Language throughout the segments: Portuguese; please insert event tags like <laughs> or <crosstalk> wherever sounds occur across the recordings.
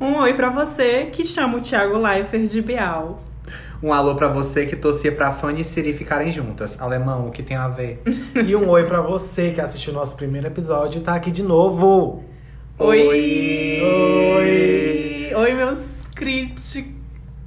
Um oi pra você que chama o Thiago Leifert de Bial. Um alô pra você que torcia pra Fanny e Siri ficarem juntas. Alemão, o que tem a ver? E um oi pra você que assistiu nosso primeiro episódio e tá aqui de novo. Oi! Oi! Oi, meus críticos.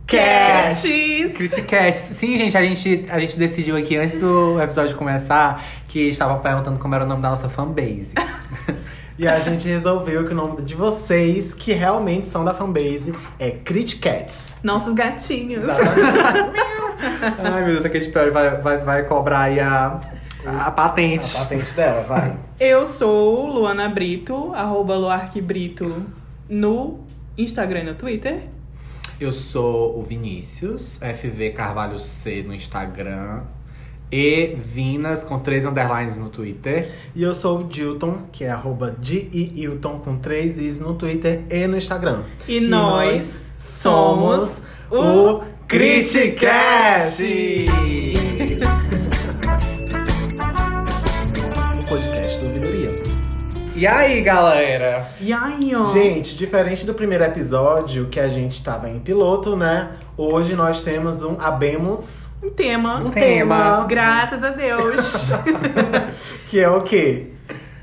Cats! Cats! Criticast. Sim, gente, a gente, a gente decidiu aqui antes do episódio começar que estavam perguntando como era o nome da nossa fanbase. <laughs> E a gente resolveu que o nome de vocês, que realmente são da fanbase, é Criticats. Nossos gatinhos. <laughs> Ai, meu Deus, a Katy Perry vai, vai, vai cobrar aí a, a patente. A patente dela, vai. Eu sou Luana Brito, arroba Luarquebrito no Instagram e no Twitter. Eu sou o Vinícius, FV Carvalho C no Instagram. E Vinas com três underlines no Twitter. E eu sou o Dilton, que é arroba D-I-Hilton com três Is no Twitter e no Instagram. E, nós, somos o Criticast! <laughs> <laughs> E aí, galera? E aí, ó. Gente, diferente do primeiro episódio, que a gente tava em piloto, né? Hoje nós temos um Abemos, um tema. um tema. Graças a Deus. <laughs> que é o quê?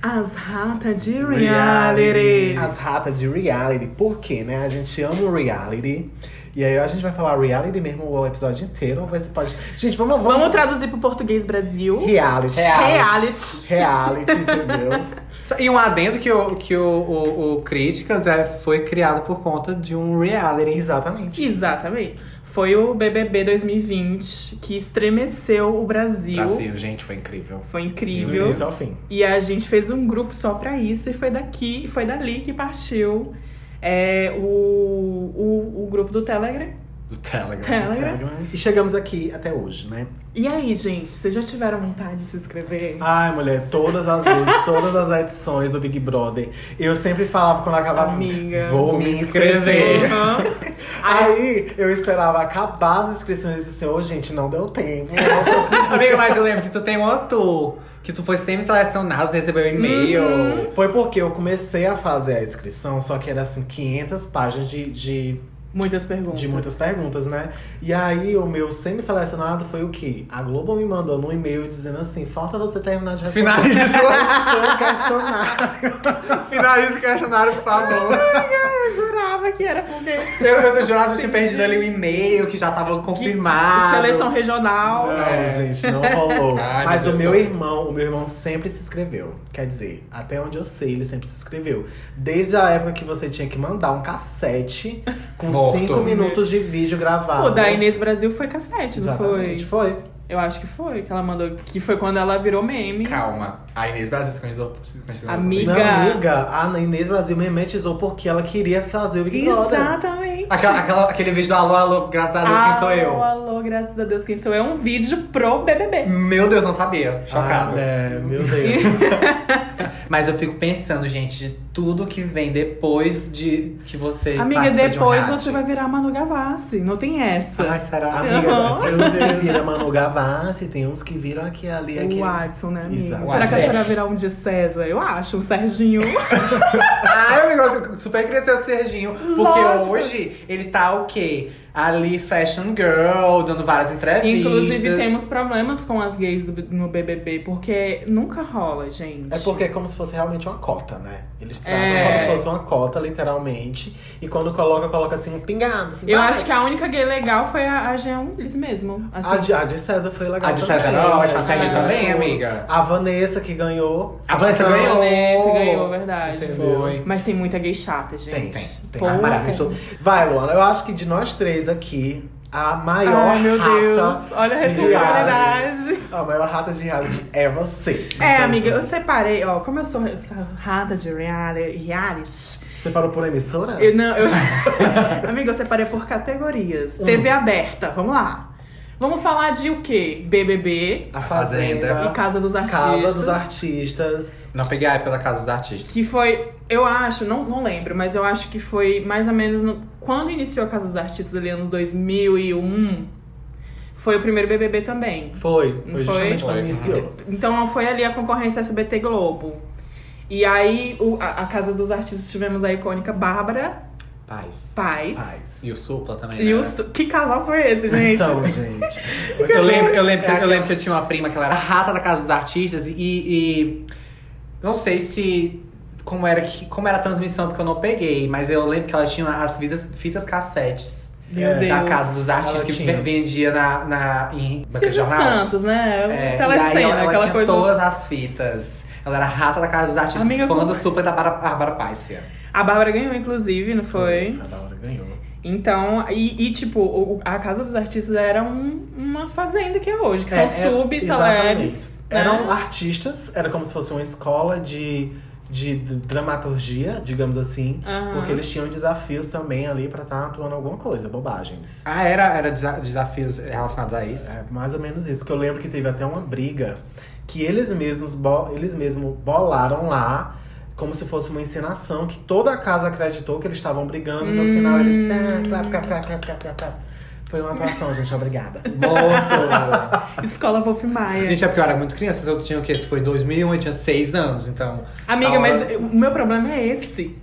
As ratas de reality. As ratas de reality. Por quê, né? A gente ama o reality. E aí a gente vai falar reality mesmo o episódio inteiro. Ou vai ser pode. Gente, vamos. Vamos, Vamos traduzir pro português Brasil. Reality. Reality. Reality, entendeu? E um adendo que o, que o, o, o Críticas é, foi criado por conta de um reality. Exatamente. Exatamente. Foi o BBB 2020 que estremeceu o Brasil. Brasil, gente, foi incrível. Foi incrível. ao fim. E a gente fez um grupo só pra isso e foi daqui, foi dali que partiu é, o, o, o grupo do Telegram. Do Telegram. Telegram. E chegamos aqui até hoje, né? E aí, gente, vocês já tiveram vontade de se inscrever? Ai, mulher, todas as vezes, <laughs> todas as edições do Big Brother, eu sempre falava quando acabava. Amiga, vou, me inscrever. Aham. Aí, <laughs> Aí eu esperava acabar as inscrições e disse assim, ô gente, não deu tempo. eu não consegui." Amigo, mas eu lembro que tu tem um outro. Que tu foi semi-selecionado, recebeu um e-mail. Uhum. Foi porque eu comecei a fazer a inscrição, só que era assim, 500 páginas de, de, muitas perguntas. de muitas perguntas, né? E aí o meu semi-selecionado foi o quê? A Globo me mandou no e-mail dizendo assim, falta você terminar de responder Finalize <laughs> seu questionário. Finalize o questionário, por favor. Eu jurava que era porque. Eu, eu jurava que eu tinha perdido ali o e-mail, que já tava confirmado. Seleção regional. Não, É. gente, não <laughs> rolou. Ai, Mas meu o meu irmão, o meu irmão sempre se inscreveu. Quer dizer, até onde eu sei, ele sempre se inscreveu. Desde a época que você tinha que mandar um cassete com Morto. 5 minutos de vídeo gravado. O da Inês Brasil foi cassete, não Exatamente, foi? foi. Eu acho que foi, que ela mandou. Que foi quando ela virou meme. Calma. A Inês Brasil se candidatou. se candidatou- Amiga. Não, amiga, a Inês Brasil memetizou porque ela queria fazer o Big Brother. Exatamente. Aquela, aquela- aquele vídeo do alô, alô, graças a Deus, quem sou Alô, eu? Alô, graças a Deus, quem sou eu? É um vídeo pro BBB. Meu Deus, não sabia. Chocado. Ah, é, meu Deus. <laughs> Mas eu fico pensando, gente, de tudo que vem depois de que você. Amiga, participa de um depois você vai virar Manu Gavassi. Não tem essa. Ai, será? Amiga, Aham. tem uns que viram Manu Gavassi, tem uns que viram aqui, ali, aqui. o Watson, né, amiga? Exato. Será que a Watson. senhora virar um de César? Eu acho, o Serginho. <laughs> Ai, amigo, eu super cresceu o Serginho. Porque Lógico. hoje ele tá o quê? Ali, fashion girl, dando várias entrevistas. Inclusive, temos problemas com as gays do- no BBB, porque nunca rola, gente. É porque é como se fosse realmente uma cota, né? Eles tratam É. como se fosse uma cota, literalmente. E quando coloca, coloca assim um pingado. Assim, Eu vai. acho que a única gay legal foi a, a Jean Willis mesmo. Assim. A de, a de César foi legal. A de também. César era ótima, a César César também, amiga. A Vanessa que ganhou. A Vanessa ganhou. Vanessa ganhou, verdade. Entendeu? Foi. Mas tem muita gay chata, gente. Tem, tem. Tem. Ah, maravilhoso. Vai, Luana. Eu acho que de nós três aqui, a maior Ai, meu rata Deus. Olha a de responsabilidade. reality- A maior rata de reality é você. É, amiga, eu separei, ó, como eu sou rata de reality, reality Você parou por emissora? eu não, eu... <laughs> amiga, eu separei por categorias. Hum. TV aberta, vamos lá. Vamos falar de o quê? BBB A Fazenda. E Casa dos Artistas. Casa dos Artistas. Não peguei a época da Casa dos Artistas. Que foi, eu acho, não, não lembro, mas eu acho que foi mais ou menos no- quando iniciou a Casa dos Artistas ali anos 2001. Foi o primeiro BBB também. Foi. Não Foi foi? justamente quando iniciou. Então foi ali a concorrência SBT Globo. E aí, o- a, a Casa dos Artistas tivemos a icônica Bárbara Paz. Paz. Paz. E o Supla também, E né? o Su- Que casal foi esse, gente? Então, gente. <laughs> Eu lembro, eu, lembro que, eu lembro que eu tinha uma prima que ela era rata da casa dos artistas e, e não sei se como era que como era a transmissão porque eu não peguei, mas eu lembro que ela tinha as fitas, fitas cassetes Meu É, Deus. da casa dos artistas que vendia na, na em banca de Silvio jornal. Santos, né? É, e Telecena, aí ela, ela tinha coisa. todas as fitas. Ela era rata da casa dos artistas, Amiga, fã como- do super da Bárbara, Bárbara Paz, filha. A Bárbara ganhou, inclusive, não foi? A hora ganhou. Então, e, e, tipo, o- a Casa dos Artistas era um- uma fazenda que é hoje, que É, são é, sub, exatamente. celebres. né? Eram artistas, era como se fosse uma escola de, de dramaturgia, digamos assim. Aham. Porque eles tinham desafios também ali pra estar atuando alguma coisa, bobagens. Ah, era, era desa- desafios relacionados a isso? É mais ou menos isso. Que eu lembro que teve até uma briga que eles mesmos, bo- eles mesmos bolaram lá. Como se fosse uma encenação que toda a casa acreditou que eles estavam brigando e no final eles. tá, clap, clap, clap, clap. Foi uma atuação, gente. Obrigada. Morto! <laughs> Escola Wolf Maia. Gente, é porque eu era muito criança. Eu tinha o quê? Se foi 2001, eu tinha 6 anos, então... Amiga, hora- mas o meu problema é esse.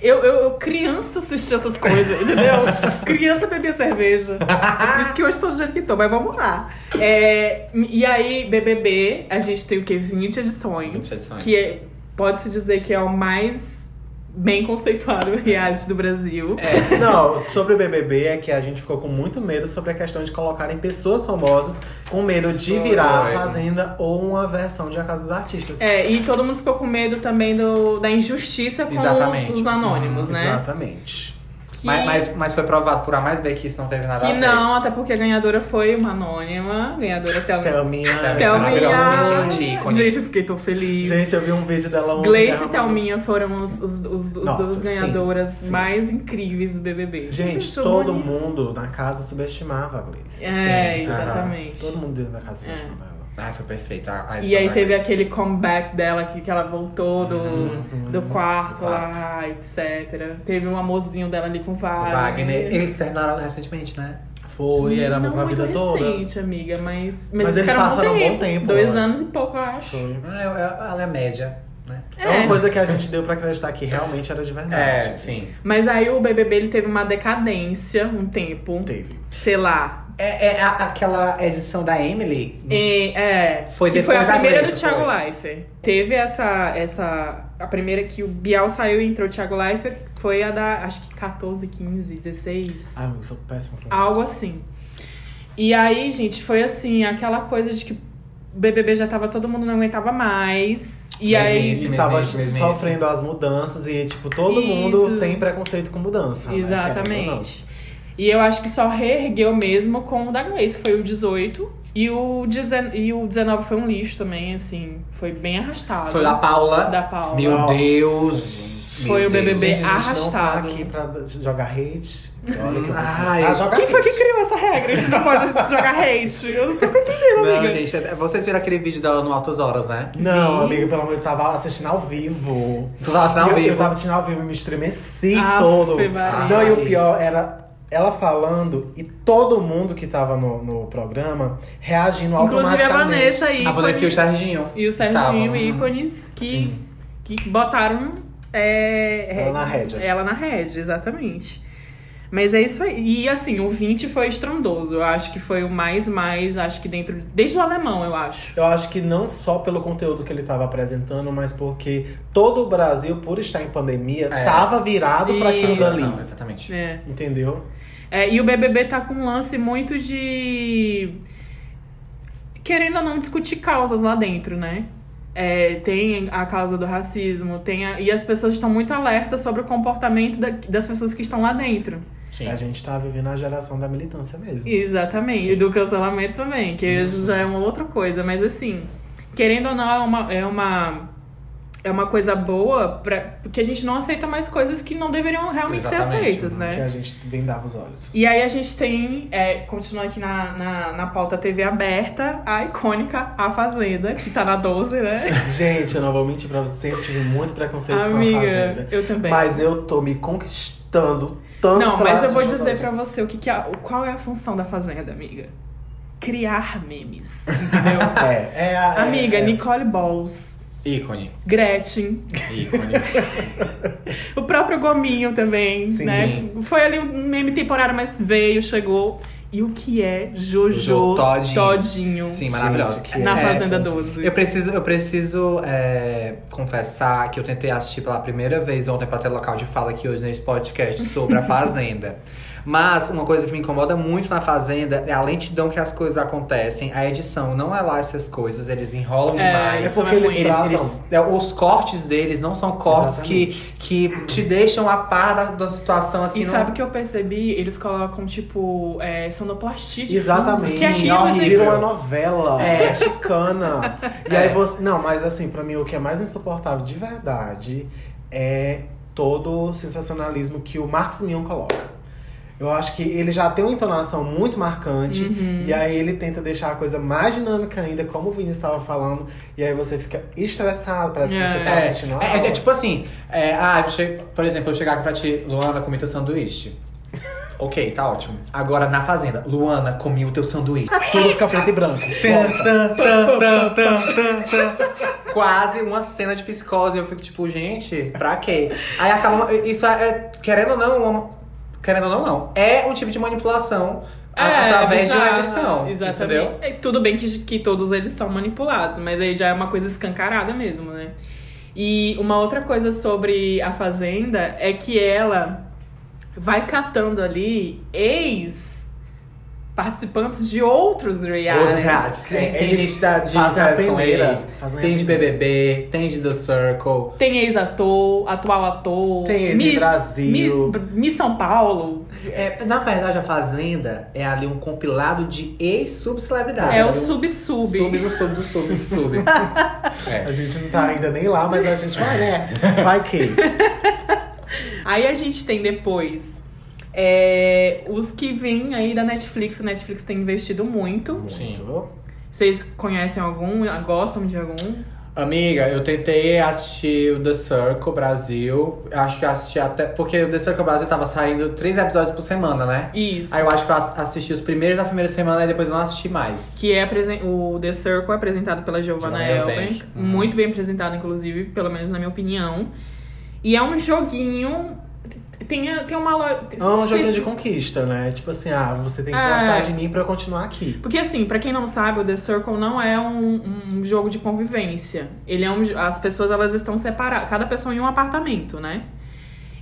Eu, eu, eu criança assistia essas coisas, entendeu? <laughs> criança bebia cerveja. É por isso que hoje tô do jeito que tô, mas vamos lá. É, e aí, BBB, a gente tem o quê? 20 edições. 20 edições. Que é- pode-se dizer que é o mais bem conceituado <laughs> reality do Brasil. É, não, sobre o BBB é que a gente ficou com muito medo sobre a questão de colocarem pessoas famosas com medo de virar a. Fazenda ou uma versão de A Casa dos Artistas. É, e todo mundo ficou com medo também do, da injustiça com os, os anônimos, né? Exatamente. Que, Mas, mas, mas foi provado por A mais B que isso não teve nada a que ver. não, até porque a ganhadora foi uma anônima. Ganhadora. Thelminha. Thelminha. Gente, ícone. Gente, eu fiquei tão feliz. Gente, eu vi um vídeo dela ontem. Gleice e Thelminha foram os, os, os, os Nossa, duas sim, ganhadoras sim. mais incríveis do BBB. Gente, eu todo mundo na casa subestimava a Gleice. É, Sim, exatamente. Todo mundo dentro da casa É. subestimava ela. Ah, foi perfeito. A, a E aí teve aquele comeback dela que, que ela voltou do, Uhum. do quarto, quarto. lá, etc. Teve um amorzinho dela ali com o Wagner. Wagner. Eles terminaram recentemente, né? Foi, era amor com a muito vida toda. recente, amiga, mas... Mas, Mas eles passaram um bom tempo, Dois né? anos e pouco, eu acho. Foi. Ah, eu- eu- ela é média, né? É. uma coisa que a gente deu pra acreditar que realmente era de verdade. É, sim. Mas aí o BBB, ele teve uma decadência um tempo. Teve. Sei lá. É, é a- aquela edição da Emily. E, é, Foi que foi a depois primeira do Thiago foi? Leifert. Teve essa, essa. A primeira que o Bial saiu e entrou o Thiago Leifert foi a da, acho que 14, 15, 16. Ah, eu sou péssima com Algo isso. assim. E aí, gente, foi assim, aquela coisa de que o BBB já tava, todo mundo não aguentava mais. E aí. Mesmice. E tava mesmice. sofrendo as mudanças e, tipo, todo Isso. mundo tem preconceito com mudança. né? E eu acho que só reergueu mesmo com o da Gleice, que foi o 18. E o, 19, e o 19 foi um lixo também, assim. Foi bem arrastado. Foi da Paula. Da Paula. Meu Nossa, Deus. Foi Meu o BBB Deus. Gente, a gente não tá arrastado. aqui pra jogar hate. Olha que eu vou Ai, começar a jogar Quem foi que hate. criou essa regra? A gente não pode <laughs> jogar hate. Eu não tô entendendo, Não, amiga. gente, é- vocês viram aquele vídeo dela no Altas Horas, né? Não, Vi. amiga, pelo amor de Deus, eu tava assistindo ao vivo. Tu tava assistindo ao eu, vivo? Eu tava assistindo ao vivo e me estremeci Aff, todo. Maria. Não, e o pior era ela falando e todo mundo que tava no, no programa reagindo Inclusive a automaticamente. Vanessa aí. A Vanessa e o Serginho. E o Serginho, Estavam. ícones que, Sim. que botaram é, Ela na rédea. Ela na rédea, exatamente. Mas é isso aí. E assim, o 20 foi estrondoso. Eu acho que foi o mais, mais, acho que dentro. Desde o alemão, eu acho. Eu acho que não só pelo conteúdo que ele estava apresentando, mas porque todo o Brasil, por estar em pandemia, É. tava virado para aquilo dali. Exatamente. É. Entendeu? É, e o BBB tá com um lance muito de. Querendo ou não discutir causas lá dentro, né? É, tem a causa do racismo, tem a- e as pessoas estão muito alertas sobre o comportamento da- das pessoas que estão lá dentro. Sim. A gente tá vivendo a geração da militância mesmo. Exatamente, e do cancelamento também, que Isso. já é uma outra coisa, mas assim, querendo ou não, é uma, é uma, é uma coisa boa, pra, porque a gente não aceita mais coisas que não deveriam realmente ser Exatamente, aceitas, Que né? a gente vendava os olhos. E aí a gente tem, é, continuando aqui na, na, na pauta TV aberta, a icônica A Fazenda, que tá na 12, né? <laughs> Gente, eu não vou mentir pra você, eu tive muito preconceito com a Amiga, Fazenda. eu também. Mas eu tô me conquistando tanto Não, mas eu vou dizer pra você o que, que é, qual é a função da Fazenda, amiga. Criar memes, entendeu? <laughs> É, é a. é- Amiga, é, Nicole Balls Ícone. Gretchen, Ícone. <laughs> o próprio Gominho também, Sim, né? Foi ali um meme temporário, mas veio, chegou. E o que é Jojo Jo Todinho. Todinho Sim, maravilhosa. que na É, Fazenda 12? Eu preciso, eu preciso é, confessar que eu tentei assistir pela primeira vez ontem pra ter local de fala aqui hoje nesse podcast sobre a <laughs> Fazenda. Mas uma coisa que me incomoda muito na Fazenda é a lentidão que as coisas acontecem. A edição não é lá essas coisas, eles enrolam É, demais. É porque é eles. Eles, eles- é, os cortes deles não são cortes que, que te deixam a par da, da situação assim. E não- sabe o que eu percebi? Eles colocam, tipo, é, sonoplastia de Exatamente. fundo. Que aquilo, horrível. gente, Vira uma novela É. mexicana. <laughs> E É. aí você. Não, mas assim, pra mim o que é mais insuportável de verdade é todo o sensacionalismo que o Marcos Mion coloca. Eu acho que ele já tem uma entonação muito marcante. Uhum. E aí ele tenta deixar a coisa mais dinâmica ainda, como o Vinícius estava falando. E aí você fica estressado, parece que você tá É, assistindo é, é, é tipo assim, é, ah, eu che- por exemplo, eu chegar aqui pra ti, Luana, comi teu sanduíche. <laughs> ok, tá ótimo. Agora na fazenda, Luana, comi o teu sanduíche. Tudo fica preto e branco. <laughs> Quase uma cena de psicose. Eu fico tipo, gente, pra quê? Aí acaba. Isso é, é, querendo ou não, uma- querendo ou não, não. É um tipo de manipulação É, através de uma edição. Exatamente. Entendeu? É, tudo bem que, que todos eles são manipulados, mas aí já é uma coisa escancarada mesmo, né? E uma outra coisa sobre a Fazenda é que ela vai catando ali ex participantes de outros realities. Outros realities. Tem, É, tem eles gente da, de férias com a tem de. BBB, tem de The Circle. Tem ex-ator, atual ator. Tem ex Miss, Brasil. Miss, Miss São Paulo. É, na verdade, a Fazenda é ali um compilado de ex-subcelebridades. É o sub-sub. Sub do sub do sub do sub. <laughs> É. A gente não tá ainda nem lá, mas a gente vai, né? Vai que. Aí a gente tem depois é, os que vêm aí da Netflix. A Netflix tem investido muito. Sim. Muito. Vocês conhecem algum? Gostam de algum? Amiga, eu tentei assistir o The Circle Brasil. Acho que eu assisti até. Porque o The Circle Brasil tava saindo três episódios por semana, né? Isso. Aí eu acho que eu ass- assisti os primeiros da primeira semana e depois eu não assisti mais. Que é o The Circle é apresentado pela Giovanna. Elbank. Uhum. Muito bem apresentado, inclusive, pelo menos na minha opinião. E é um joguinho. Tem, tem uma loja. É um joguinho de conquista, né? Tipo assim, ah, você tem que É. gostar de mim pra eu continuar aqui. Porque assim, pra quem não sabe, o The Circle não é um, um jogo de convivência. Ele é um, as pessoas elas estão separadas, cada pessoa em um apartamento, né?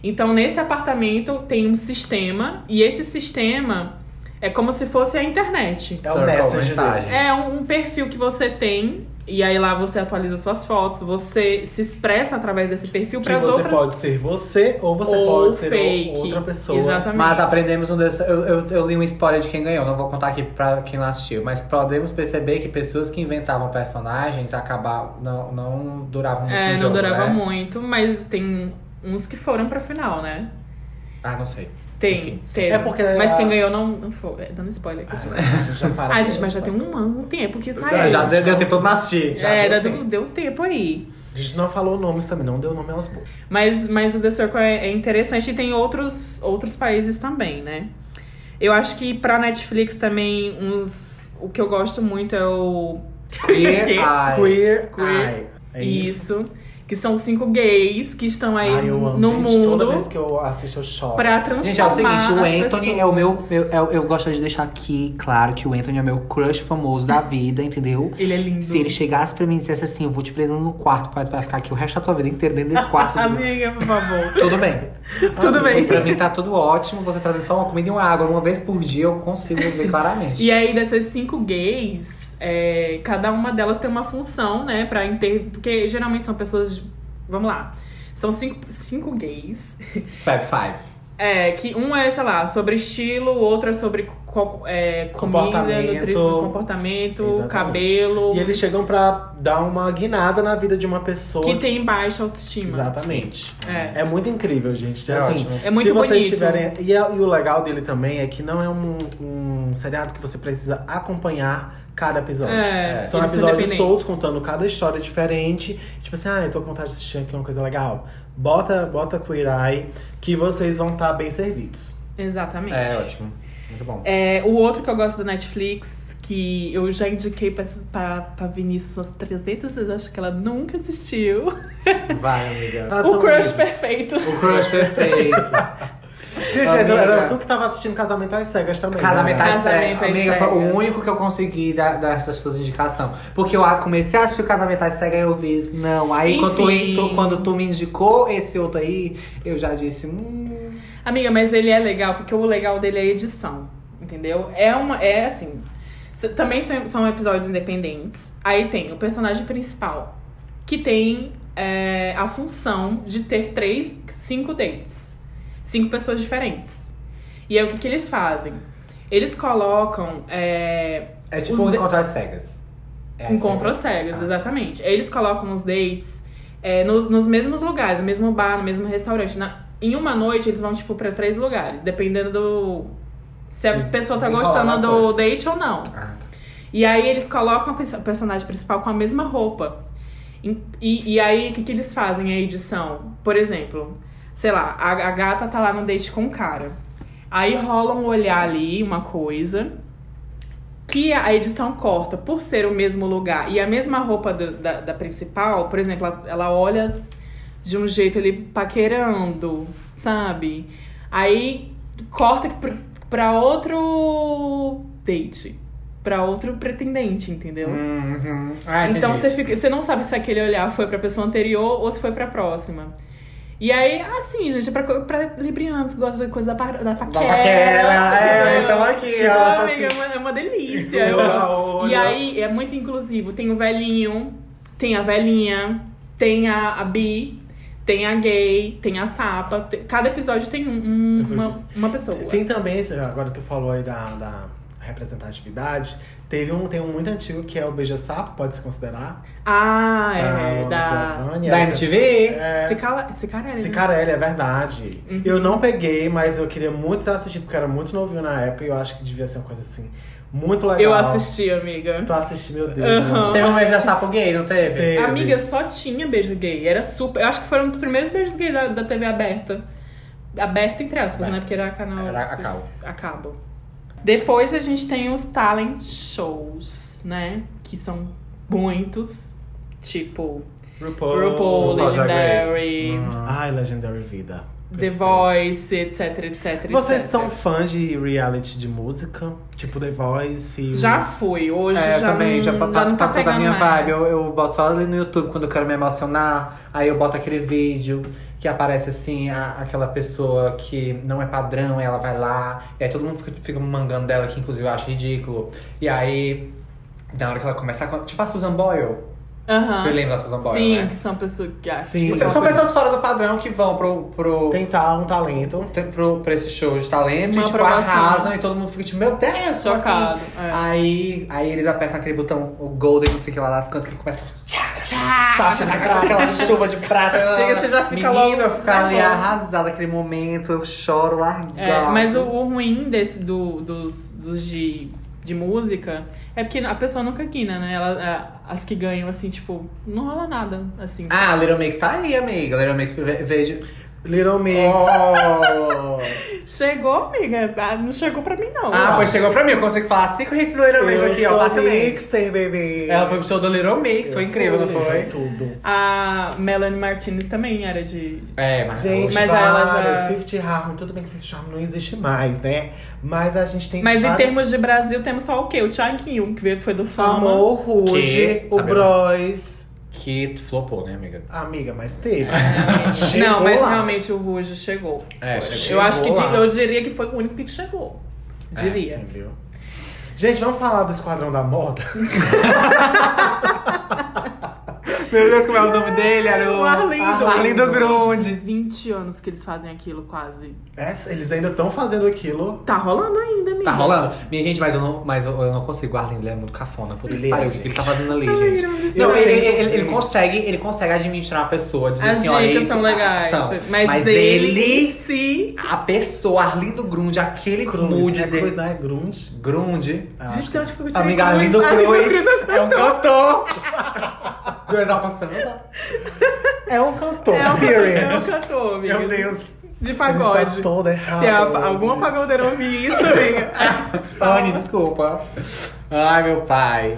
Então nesse apartamento tem um sistema e esse sistema é como se fosse a internet. É Messenger mensagem. É um, um perfil que você tem e aí lá você atualiza suas fotos, você se expressa através desse perfil para as você outras pode ser você ou você ou pode ser fake. outra pessoa. Exatamente. Mas aprendemos um desse, eu, eu, eu li uma história de quem ganhou, não vou contar aqui pra quem não assistiu, mas podemos perceber que pessoas que inventavam personagens acabavam, não, não duravam muito É, no não jogo, durava né? muito, mas tem uns que foram pra final, né? Ah, não sei. Tem, Enfim. teve. É porque Mas a- quem ganhou não, não foi. É, dando spoiler aqui. Ah, a gente já <laughs> Ah, mas já tem um ano, um tempo que saiu. já gente, deu, deu tempo pra assistir. já é, deu tempo. deu tempo aí. A gente não falou nomes também, não deu nome aos bons. Mas, mas o The Circle é, é interessante e tem outros, outros países também, né? Eu acho que pra Netflix também, uns, o que eu gosto muito é o. Queer <laughs> Que? Eye. Queer, Queer. Eye. É isso. Isso. Que são cinco gays que estão aí Ai, eu amo. no gente, Toda mundo vez que eu assisto, eu choro. pra transformar. Gente, é o seguinte, o Anthony é o meu. pessoas. Eu, eu, eu gosto de deixar aqui claro que o Anthony é meu crush famoso da vida, entendeu? Ele é lindo. Se ele chegasse pra mim e dissesse assim, eu vou te prender no quarto, vai, vai ficar aqui o resto da tua vida inteira dentro desse quarto. <laughs> de- Amiga, por favor. Tudo bem. Tudo bem. Pra mim tá tudo ótimo. Você trazendo só uma comida e uma água uma vez por dia, eu consigo ver claramente. E aí, dessas cinco gays, é, cada uma delas tem uma função, né? Pra inter... Porque geralmente são pessoas. de- Vamos lá. São cinco, cinco gays. Fab Five. É, que um é, sei lá, sobre estilo, o outro é sobre co- é, comida, Comportamento. nutrição, comportamento, Exatamente. cabelo. E eles chegam pra dar uma guinada na vida de uma pessoa. Que tem baixa autoestima. Exatamente. É. É muito incrível, gente. É assim, ótimo. É muito se vocês bonito. tiverem. E, é- e o legal dele também é que não é um, um seriado que você precisa acompanhar cada episódio. É, São eles são episódios soltos contando cada história diferente. Tipo assim, ah, eu tô com vontade de assistir aqui uma coisa legal. Bota, bota Queer Eye que vocês vão estar bem servidos. Exatamente. É ótimo. Muito bom. É, o outro que eu gosto do Netflix, que eu já indiquei pra, pra, pra Vinícius umas 300 vezes, acho que ela nunca assistiu. Vai, amiga. <laughs> o Crush Perfeito. O crush perfeito. <laughs> Gente, Amiga. era tu que tava assistindo Casamento às Cegas também. Casamento né? às Casamento cegas. às Amiga, foi o cegas. único que eu consegui dar, dar essas suas indicações. Porque eu comecei a assistir o Casamento às cegas e eu vi, não. Aí quando tu, quando tu me indicou esse outro aí, eu já disse, hum. Amiga, mas ele é legal porque o legal dele é a edição, entendeu? É uma, é assim. Também são, são episódios independentes. Aí tem o personagem principal, que tem é, a função de ter três, cinco dates, cinco pessoas diferentes. E aí o que, que eles fazem? Eles colocam é, É tipo um encontro às cegas. É Encontro às cegas. cegas, Ah. exatamente. Eles colocam os dates é, nos, nos mesmos lugares, no mesmo bar, no mesmo restaurante. Na- em uma noite, eles vão, tipo, pra três lugares, dependendo do. Se a Sim, pessoa tá gostando do date ou não. Ah, tá. E aí eles colocam a personagem principal com a mesma roupa. E, e, e aí, o que, que eles fazem a edição? Por exemplo, sei lá, a, a gata tá lá no date com o cara. Aí rola um olhar ali, uma coisa, que a edição corta por ser o mesmo lugar e a mesma roupa do- da, da principal, por exemplo, ela, ela olha de um jeito ali paquerando, sabe? Aí corta pra, pra outro date, pra outro pretendente, entendeu? Uhum. Ah, então você fica, você não sabe se aquele olhar foi pra pessoa anterior ou se foi pra próxima. E aí, assim, gente, é pra, pra librianos que gostam de coisa da, pa- da paquera. paquera, é, entendeu? então aqui, ó, amiga, assim. é, uma, é uma delícia. Eu olha. E aí, é muito inclusivo. Tem o velhinho, tem a velhinha, tem a, a bi, tem a gay, tem a sapa. Tem- cada episódio tem um- um- uma, uma pessoa. Tem também, agora tu falou aí da, da representatividade. Teve um, tem um muito antigo que é o Beija Sapo, pode se considerar. Ah, é. Luana Da. Piovani, Da é- MTV? É, Cicara- Cicarelli, né? Cicarelli, é verdade. Uhum. Eu não peguei, mas eu queria muito assistir, porque eu era muito novinho na época e eu acho que devia ser uma coisa assim, muito legal. Eu assisti, amiga. Tu assistiu, meu Deus. Né? Teve um beijo da sapo gay, não teve? Teve. Amiga, só tinha beijo gay. Era super. Eu acho que foram um dos primeiros beijos gay da, da TV aberta. Aberta entre aspas, né? Porque era canal. Era a cabo. a cabo. Depois a gente tem os talent shows, né? Que são muitos. Tipo, RuPaul. RuPaul, Race. Legendary. Ai, Legendary Vida. The. Voice, etc, etc. Vocês etc. são fãs de reality de música? Tipo The Voice? e- Já fui, hoje É, eu já também, não, já pa- já passou, não tá passou da minha mais. vibe. Eu, eu boto só ali no YouTube quando eu quero me emocionar. Aí eu boto aquele vídeo que aparece assim, a- aquela pessoa que não é padrão, ela vai lá. E aí todo mundo fica, fica mangando dela, que inclusive eu acho ridículo. E aí, na hora que ela começa a. Tipo a Susan Boyle. Aham. Você lembra da Susan Boyle? Sim, né? que são pessoas que acham. Sim. tipo, São- pessoas fora do padrão que vão pro. pro Tentar um talento. tem- pro, pra esse show de talento Uma e tipo, aprovação. arrasam e todo mundo fica tipo, meu Deus, como Chocado, assim? é. Aí, aí eles apertam aquele botão, o Golden, não sei o que lá das cantas, que começa a Tchá! aquela, aquela chuva de prata. Chega, você já fica Menina, logo eu ficar ali nervosa. arrasada naquele momento, eu choro largado. É, mas o, o ruim desse do, dos, dos de, de música é porque a pessoa nunca guina, né? Ela, a- as que ganham, assim, tipo, não rola nada, assim. Ah, Little Mix tá aí, amiga. Little Mix ve- veio. Little Mix. Oh! <laughs> Chegou, amiga? Ah, Não chegou pra mim, não. ah, pois chegou pra mim. Eu consigo falar cinco hits do Little Mix Eu aqui, ó, sou facilmente. Mixer, baby. Ela foi pro show do Little Mix, foi incrível, não foi? tudo. A Melanie Martinez também era de. É, mas... Gente, Mas várias, ela já- Fifth Harmony, tudo bem que Fifth Harmony não existe mais, né? Mas a gente tem Mas em várias- termos de Brasil, temos só o quê? O Thiaguinho, que veio- foi do Fama. Amor, Ruge, o Bros. Que flopou, né, amiga? Amiga, mas teve. <laughs> não, Chegou mas lá. realmente o Ruge chegou. É, Chegou Eu acho que lá. eu diria que foi o único que chegou. Diria. Entendeu? Gente, vamos falar do Esquadrão da Moda? <laughs> Meu Deus, como é o nome dele? Era o... O Arlindo. Arlindo Grunde. 20 anos que eles fazem aquilo, quase. Essa- eles ainda estão fazendo aquilo. Tá rolando ainda, amiga. Tá rolando? Minha gente, mas eu não, mas eu, eu não consigo. O Arlindo ele é muito cafona. Puta Ele que pariu, é, o que ele tá fazendo ali, gente? não me Não, ele, ele, ele consegue, ele consegue administrar a pessoa, dizer As assim, olha, isso são é legais. ação. Mas, Mas ele, ele- si. A pessoa, Arlindo Grunde, aquele mood é dele. coisa, né? Grunge. Grunde. Ah, Gente, tem onde que eu tive Amiga, Cruz. Arlindo Arlindo Cruz Cruz é um cantor. <laughs> Do Exalta Samba. É um cantor, É um period. cantor, é um cantor, amiga. Meu Deus. De A gente pagode. tá toda errada. Se a, hoje. alguma pagodeira ouvir isso, amiga. Anne, <laughs> desculpa. Ai, meu pai.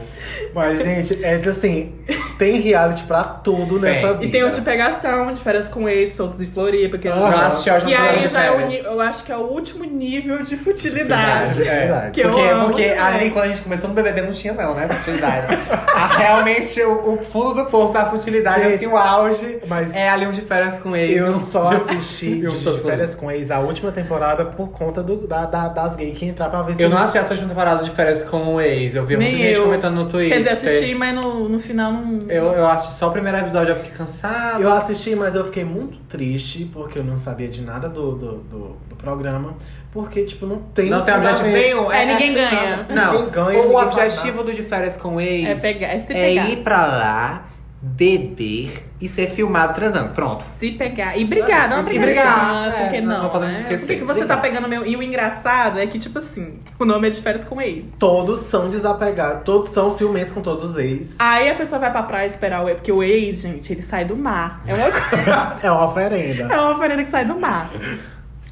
Mas, gente, é que assim, tem reality pra tudo Tem. nessa vida. E tem os de pegação, de férias com ex, soltos em Floripa, que eles Já assisti a última Que temporada aí de já é o, eu acho que é o último nível de futilidade. Verdade, É, verdade. Que eu porque, amo porque ali, quando a gente começou no BBB, não tinha não, né? Futilidade. <laughs> Ah, realmente, o, o fundo do poço da futilidade, Gente, assim, o auge, mas- é ali um de férias com ex. Eu só <laughs> de- assisti e um de, de- de férias com ex a última temporada por conta do, da, da- das gays que entrar pra ver se. Eu não assisti essa última temporada de férias com o Eu vi Nem muita gente eu. comentando no Twitter. Quer dizer, assisti, mas no, no final não. Eu, eu assisti só o primeiro episódio, eu fiquei cansado. Eu assisti, mas eu fiquei muito triste porque eu não sabia de nada do, do, do, do programa. Porque, tipo, não tem. não tem objetivo nenhum. É, ninguém ganha. Não, Ninguém ganha, o ninguém objetivo do de férias com o ex É pegar- é se é pegar. ir pra lá, beber e ser filmado transando. Pronto. Se pegar. E brigar, não E brigar. é, que não- não? não podemos né? esquecer. Por que, que você Brigar. tá pegando meu. E o engraçado é que, tipo assim, o nome é de férias com ex. Todos são desapegados, todos são ciumentos com todos os ex. Aí a pessoa vai pra praia esperar o ex, porque o ex, gente, ele sai do mar. É uma <laughs> coisa. É uma oferenda. É uma oferenda que sai do mar.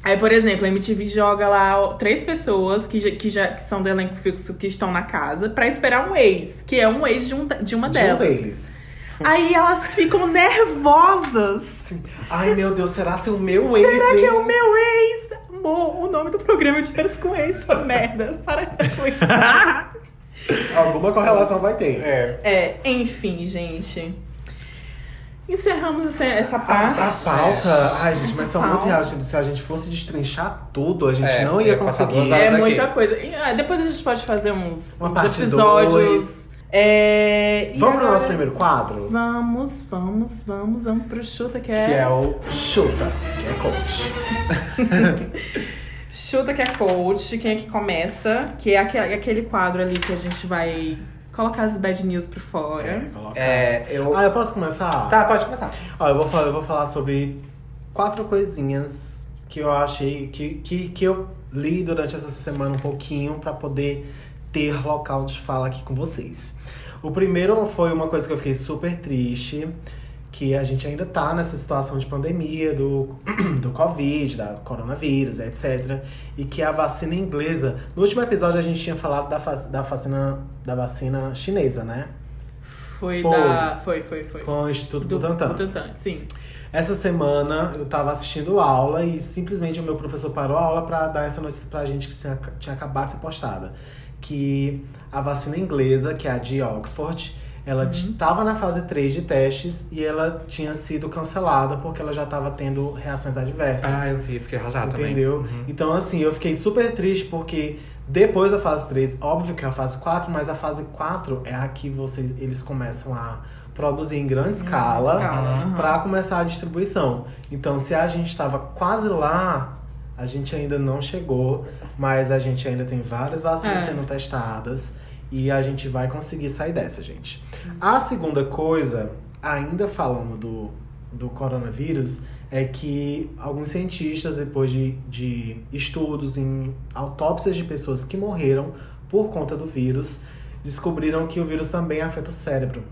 Aí, por exemplo, a MTV joga lá três pessoas que já, que já que são do elenco fixo que estão na casa pra esperar um ex, que é um ex de, um, de uma De um delas. deles. Aí elas ficam nervosas. Ai, meu Deus, será se o meu ex. Será que vem? é o meu ex? Amor, o nome do programa é de férias com ex, sua merda. Para com isso. <laughs> Alguma correlação vai ter. É. É, enfim, gente. Encerramos essa, essa A, parte. a pauta. Ai, gente, mas Essa são muito pauta. reality. Se a gente fosse destrinchar tudo, a gente É, não ia conseguir. É aqui. muita coisa. E, ah, depois a gente pode fazer uns, Uma uns parte episódios. dois. É, Vamos pro agora- nosso primeiro quadro? Vamos, vamos, vamos, vamos pro Chuta, que é. Que é o Chuta, que é coach. <laughs> Chuta, que é coach. Quem é que começa? Que é aquele, aquele quadro ali que a gente vai colocar as bad news por fora. coloca. É, eu. Ah, eu posso começar? Tá, pode começar. Ó, eu vou falar, eu vou falar sobre quatro coisinhas que eu achei que, que, que eu li durante essa semana um pouquinho pra poder ter local de fala aqui com vocês. O primeiro foi uma coisa que eu fiquei super triste, que a gente ainda tá nessa situação de pandemia do, <clears throat> do Covid, da coronavírus, etc. E que a vacina inglesa. No último episódio a gente tinha falado da, da, vacina, da vacina chinesa, né? Foi, Foi. da. Foi, foi, foi. Com o Instituto Do Butantan. Butantan, sim. Essa semana eu tava assistindo aula e simplesmente o meu professor parou a aula pra dar essa notícia pra gente que tinha, tinha acabado de ser postada. Que a vacina inglesa, que é a de Oxford, ela estava na fase 3 de testes e ela tinha sido cancelada porque ela já estava tendo reações adversas. Ah, eu vi, fiquei arrasado também. Entendeu? Uhum. Então, assim, eu fiquei super triste porque depois da fase 3, óbvio que é a fase 4, mas a fase 4 é a que vocês, eles começam a produzir em grande escala escala, para começar a distribuição. Então, se a gente estava quase lá, a gente ainda não chegou, mas a gente ainda tem várias vacinas É. sendo testadas e a gente vai conseguir sair dessa, gente. A segunda coisa, ainda falando do, do coronavírus, é que alguns cientistas, depois de, de estudos em autópsias de pessoas que morreram por conta do vírus, descobriram que o vírus também afeta o cérebro.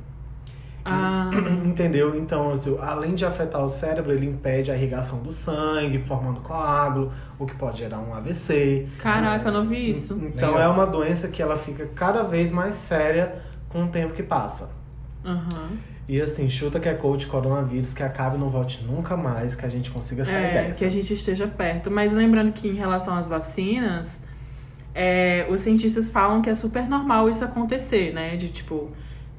Ah, Entendeu? Então, assim, além de afetar o cérebro, ele impede a irrigação do sangue, formando coágulo, o que pode gerar um AVC. caraca, eu não vi isso. Então, Nem é uma doença que ela fica cada vez mais séria com o tempo que passa. Aham. E assim, chuta que é coach coronavírus, que acabe e não volte nunca mais, que a gente consiga sair É, dessa. que a gente esteja perto. Mas lembrando que em relação às vacinas, é, os cientistas falam que é super normal isso acontecer, né? De tipo,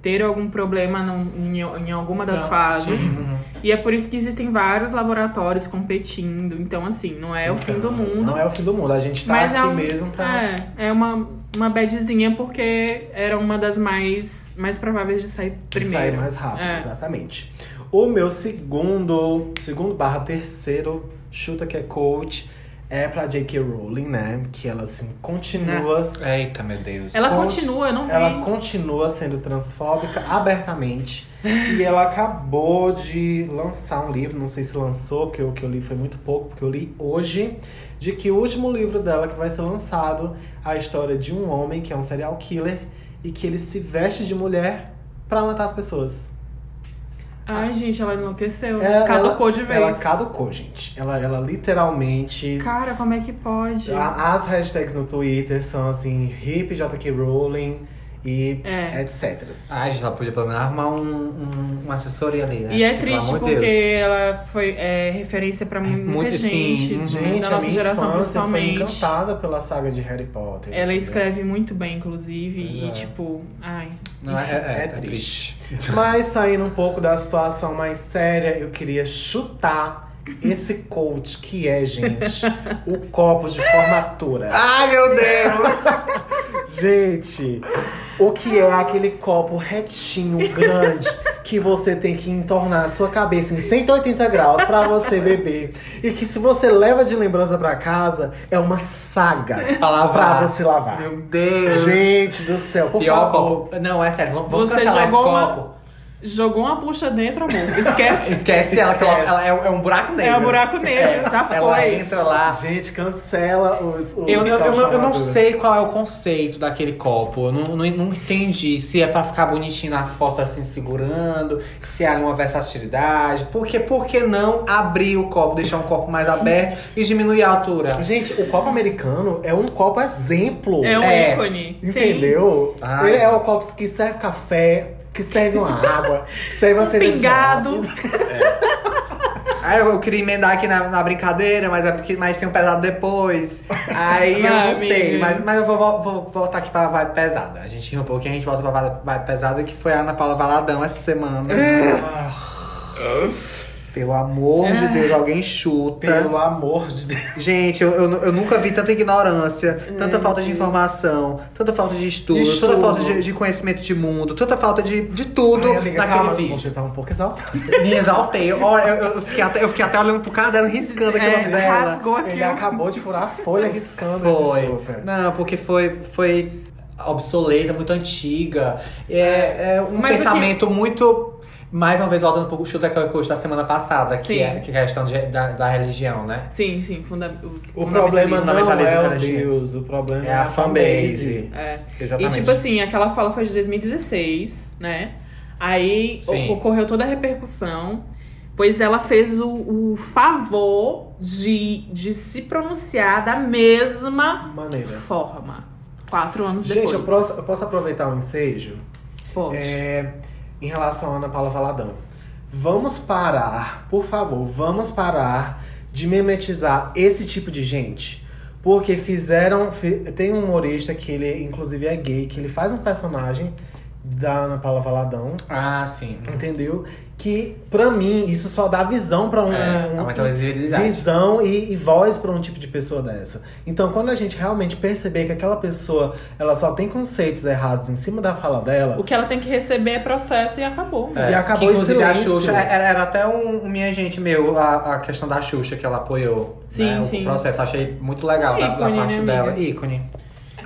ter algum problema num- em, em alguma das Ah, fases. Uhum. E é por isso que existem vários laboratórios competindo. Então, assim, não é o fim do Então, mundo. Não é o fim do mundo. A gente tá aqui é um, mesmo pra. É, é uma, uma badzinha porque era uma das mais, mais prováveis de sair de primeiro. sair mais rápido, É. exatamente. O meu segundo, segundo barra terceiro, chuta que é coach, é pra J.K. Rowling, né? Que ela, assim, continua... Eita, meu Deus. Ela Conte- continua, eu não vi. Ela continua sendo transfóbica abertamente. e ela acabou de lançar um livro, não sei se lançou, porque o que eu li foi muito pouco, porque eu li hoje, de que o último livro dela que vai ser lançado, a história de um homem que é um serial killer e que ele se veste de mulher pra matar as pessoas. Ai, gente, ela enlouqueceu. É, Caducou ela, de vez. Ela caducou, gente. Ela, ela literalmente. Cara, como é que pode? A- As hashtags no Twitter são assim, hip JK Rowling. E É. etc. Ah, a gente ela podia pelo menos arrumar um, um- uma assessoria ali, né? E é Porque, triste porque Deus. ela foi é, referência pra muita muito, sim, gente, uhum. Gente, da a nossa minha geração infância foi principalmente. encantada pela saga de Harry Potter. Ela entendeu? escreve muito bem, inclusive, Pois e é. tipo, ai. Não, é, é, É é triste. triste. Mas saindo um pouco da situação mais séria, eu queria chutar esse coach que é, gente, o copo de formatura. Ai, meu Deus! <laughs> Gente, o que é aquele copo retinho, grande, que você tem que entornar a sua cabeça em 180 graus pra você beber. E que se você leva de lembrança pra casa, é uma saga Pra lavar. pra você lavar. Meu Deus! Gente do céu, por Pior favor. copo. Não, é sério, vamos, vamos Você cancelar esse jogou uma- copo. Jogou uma bucha dentro, amor. Esquece. <laughs> Esquece ela, que ela, ela é, é um buraco negro. É um buraco negro, já Ela foi. entra lá. Gente, cancela os. os Eu, eu, eu, eu não sei qual é o conceito daquele copo. Eu não, não, não entendi se é pra ficar bonitinho na foto assim, segurando, se há uma versatilidade. Porque por que não abrir o copo, deixar um copo mais aberto e diminuir a altura? Gente, o copo americano é um copo exemplo. É um É, ícone. Entendeu? Ai, Ele é o copo que serve café, que serve uma água, que serve uma Um cerveja. pingado. Aí eu, eu queria emendar aqui na, na brincadeira, mas é porque mais tem um pesado depois. Aí eu não sei, mas, mas eu vou, vou- vou voltar aqui pra vibe pesada. A gente ri um pouquinho, a gente volta pra vibe, vibe pesada, que foi a Ana Paula Valadão essa semana. Pelo amor de Deus, alguém chuta. Pelo amor de Deus. Gente, eu, eu, eu nunca vi tanta ignorância, tanta falta de informação, tanta falta de estudo, Estudo. tanta falta de, de conhecimento de mundo, tanta falta de, de tudo Ai, amiga, naquele calma, vídeo. Você tá um pouco exaltada. <laughs> Me exaltei. Olha, eu, eu, fiquei até, eu fiquei até olhando pro caderno, riscando aqui o É, nome dela. rasgou aqui. Ele acabou de furar a folha riscando esse Foi. super. Não, porque foi, foi obsoleta, muito antiga. É, é um Mas o que- pensamento muito. Mais uma vez, voltando um pouco o chute daquela coisa da semana passada, que Sim. é que é a questão de- da, da religião, né? Sim, sim. Funda O problema não fundamentalismo é o. Deus, o problema É é a a fanbase. fanbase. É. Exatamente. E tipo assim, aquela fala foi de 2016, né? Aí Sim. o- ocorreu toda a repercussão, pois ela fez o, o favor de, de se pronunciar da mesma Maneira. forma. Quatro anos depois. Gente, eu posso, eu posso aproveitar o ensejo? Pode. É, em relação a Ana Paula Valadão. Vamos parar, por favor, vamos parar de memetizar esse tipo de gente. Porque fizeram. fi- tem um humorista que ele, inclusive, é gay, que ele faz um personagem da Ana Paula Valadão, Ah, sim. entendeu? Que, pra mim, isso só dá visão pra um. É, um- aumenta a visibilidade. visão e, e voz pra um tipo de pessoa dessa. Então, quando a gente realmente perceber que aquela pessoa ela só tem conceitos errados em cima da fala dela, O que ela tem que receber é processo e acabou. É, E acabou que, inclusive a. Xuxa, era, era até um, um minha gente meu, a, a questão da Xuxa que ela apoiou. Sim, né, sim. O processo, achei muito legal da, da parte né, dela. Ícone.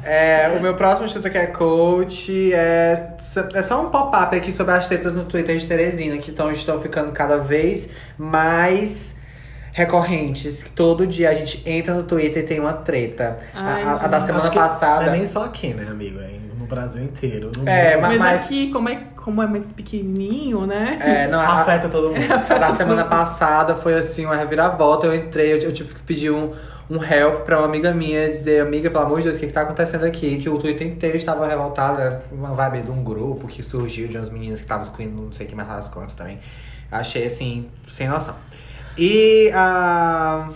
É, o meu próximo instituto que é coach é, é só um pop-up aqui sobre as tretas no Twitter de Teresina, que tão, estão ficando cada vez mais recorrentes. Todo dia a gente entra no Twitter e tem uma treta. Ai, a, a- a da semana Acho que passada. Não é nem só aqui, né, amigo? É no Brasil inteiro. No É, mundo. mas- Mas, aqui, como é, como é mais pequenininho, né? É, não, a- afeta todo mundo. A da semana passada foi assim, uma reviravolta. Eu entrei, eu, eu tive que pedir um, um help pra uma amiga minha, dizer, amiga, pelo amor de Deus, o que, que tá acontecendo aqui? Que o Twitter inteiro estava revoltado, era uma vibe de um grupo que surgiu de umas meninas que estavam excluindo não sei o que mais das contas também. Achei assim, sem noção. E ah,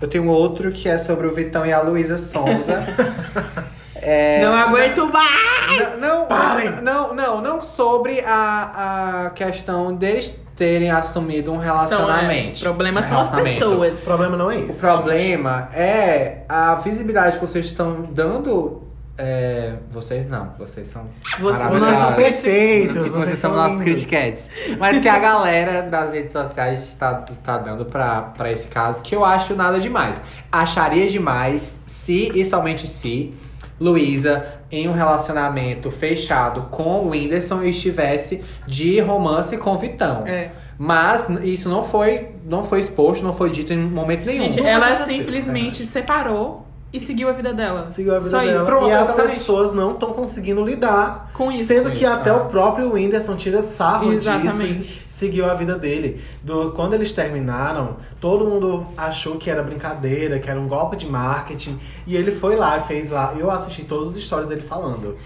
eu tenho outro que é sobre o Vitão e a Luísa Sonza. <laughs> É, Não aguento mais! não, não, não, não, não sobre a, a questão deles terem assumido um São, é, relacionamento. o problema Um são as relacionamento. pessoas. O problema não é isso. O problema é a visibilidade que vocês estão dando. é, vocês não, vocês são Você- maravilhosos. Nossa, perfeitos, Vocês, vocês são são nossos lindos. critiquetes. Mas que a galera das redes sociais está tá dando pra, pra esse caso, que eu acho nada demais. Acharia demais se e somente se Luísa, em um relacionamento fechado com o Whindersson, estivesse de romance com Vitão. É. Mas isso não foi, não foi exposto, não foi dito em momento nenhum. Gente, ela aconteceu, simplesmente separou e seguiu a vida dela. Seguiu a vida Só dela. isso. Pronto, e as exatamente. pessoas não estão conseguindo lidar. Com isso. Sendo que Isso, até é. o próprio Whindersson tira sarro Exatamente. disso e seguiu a vida dele. Do, quando eles terminaram, todo mundo achou que era brincadeira, que era um golpe de marketing. E ele foi lá, fez lá. Eu assisti todos os stories dele falando.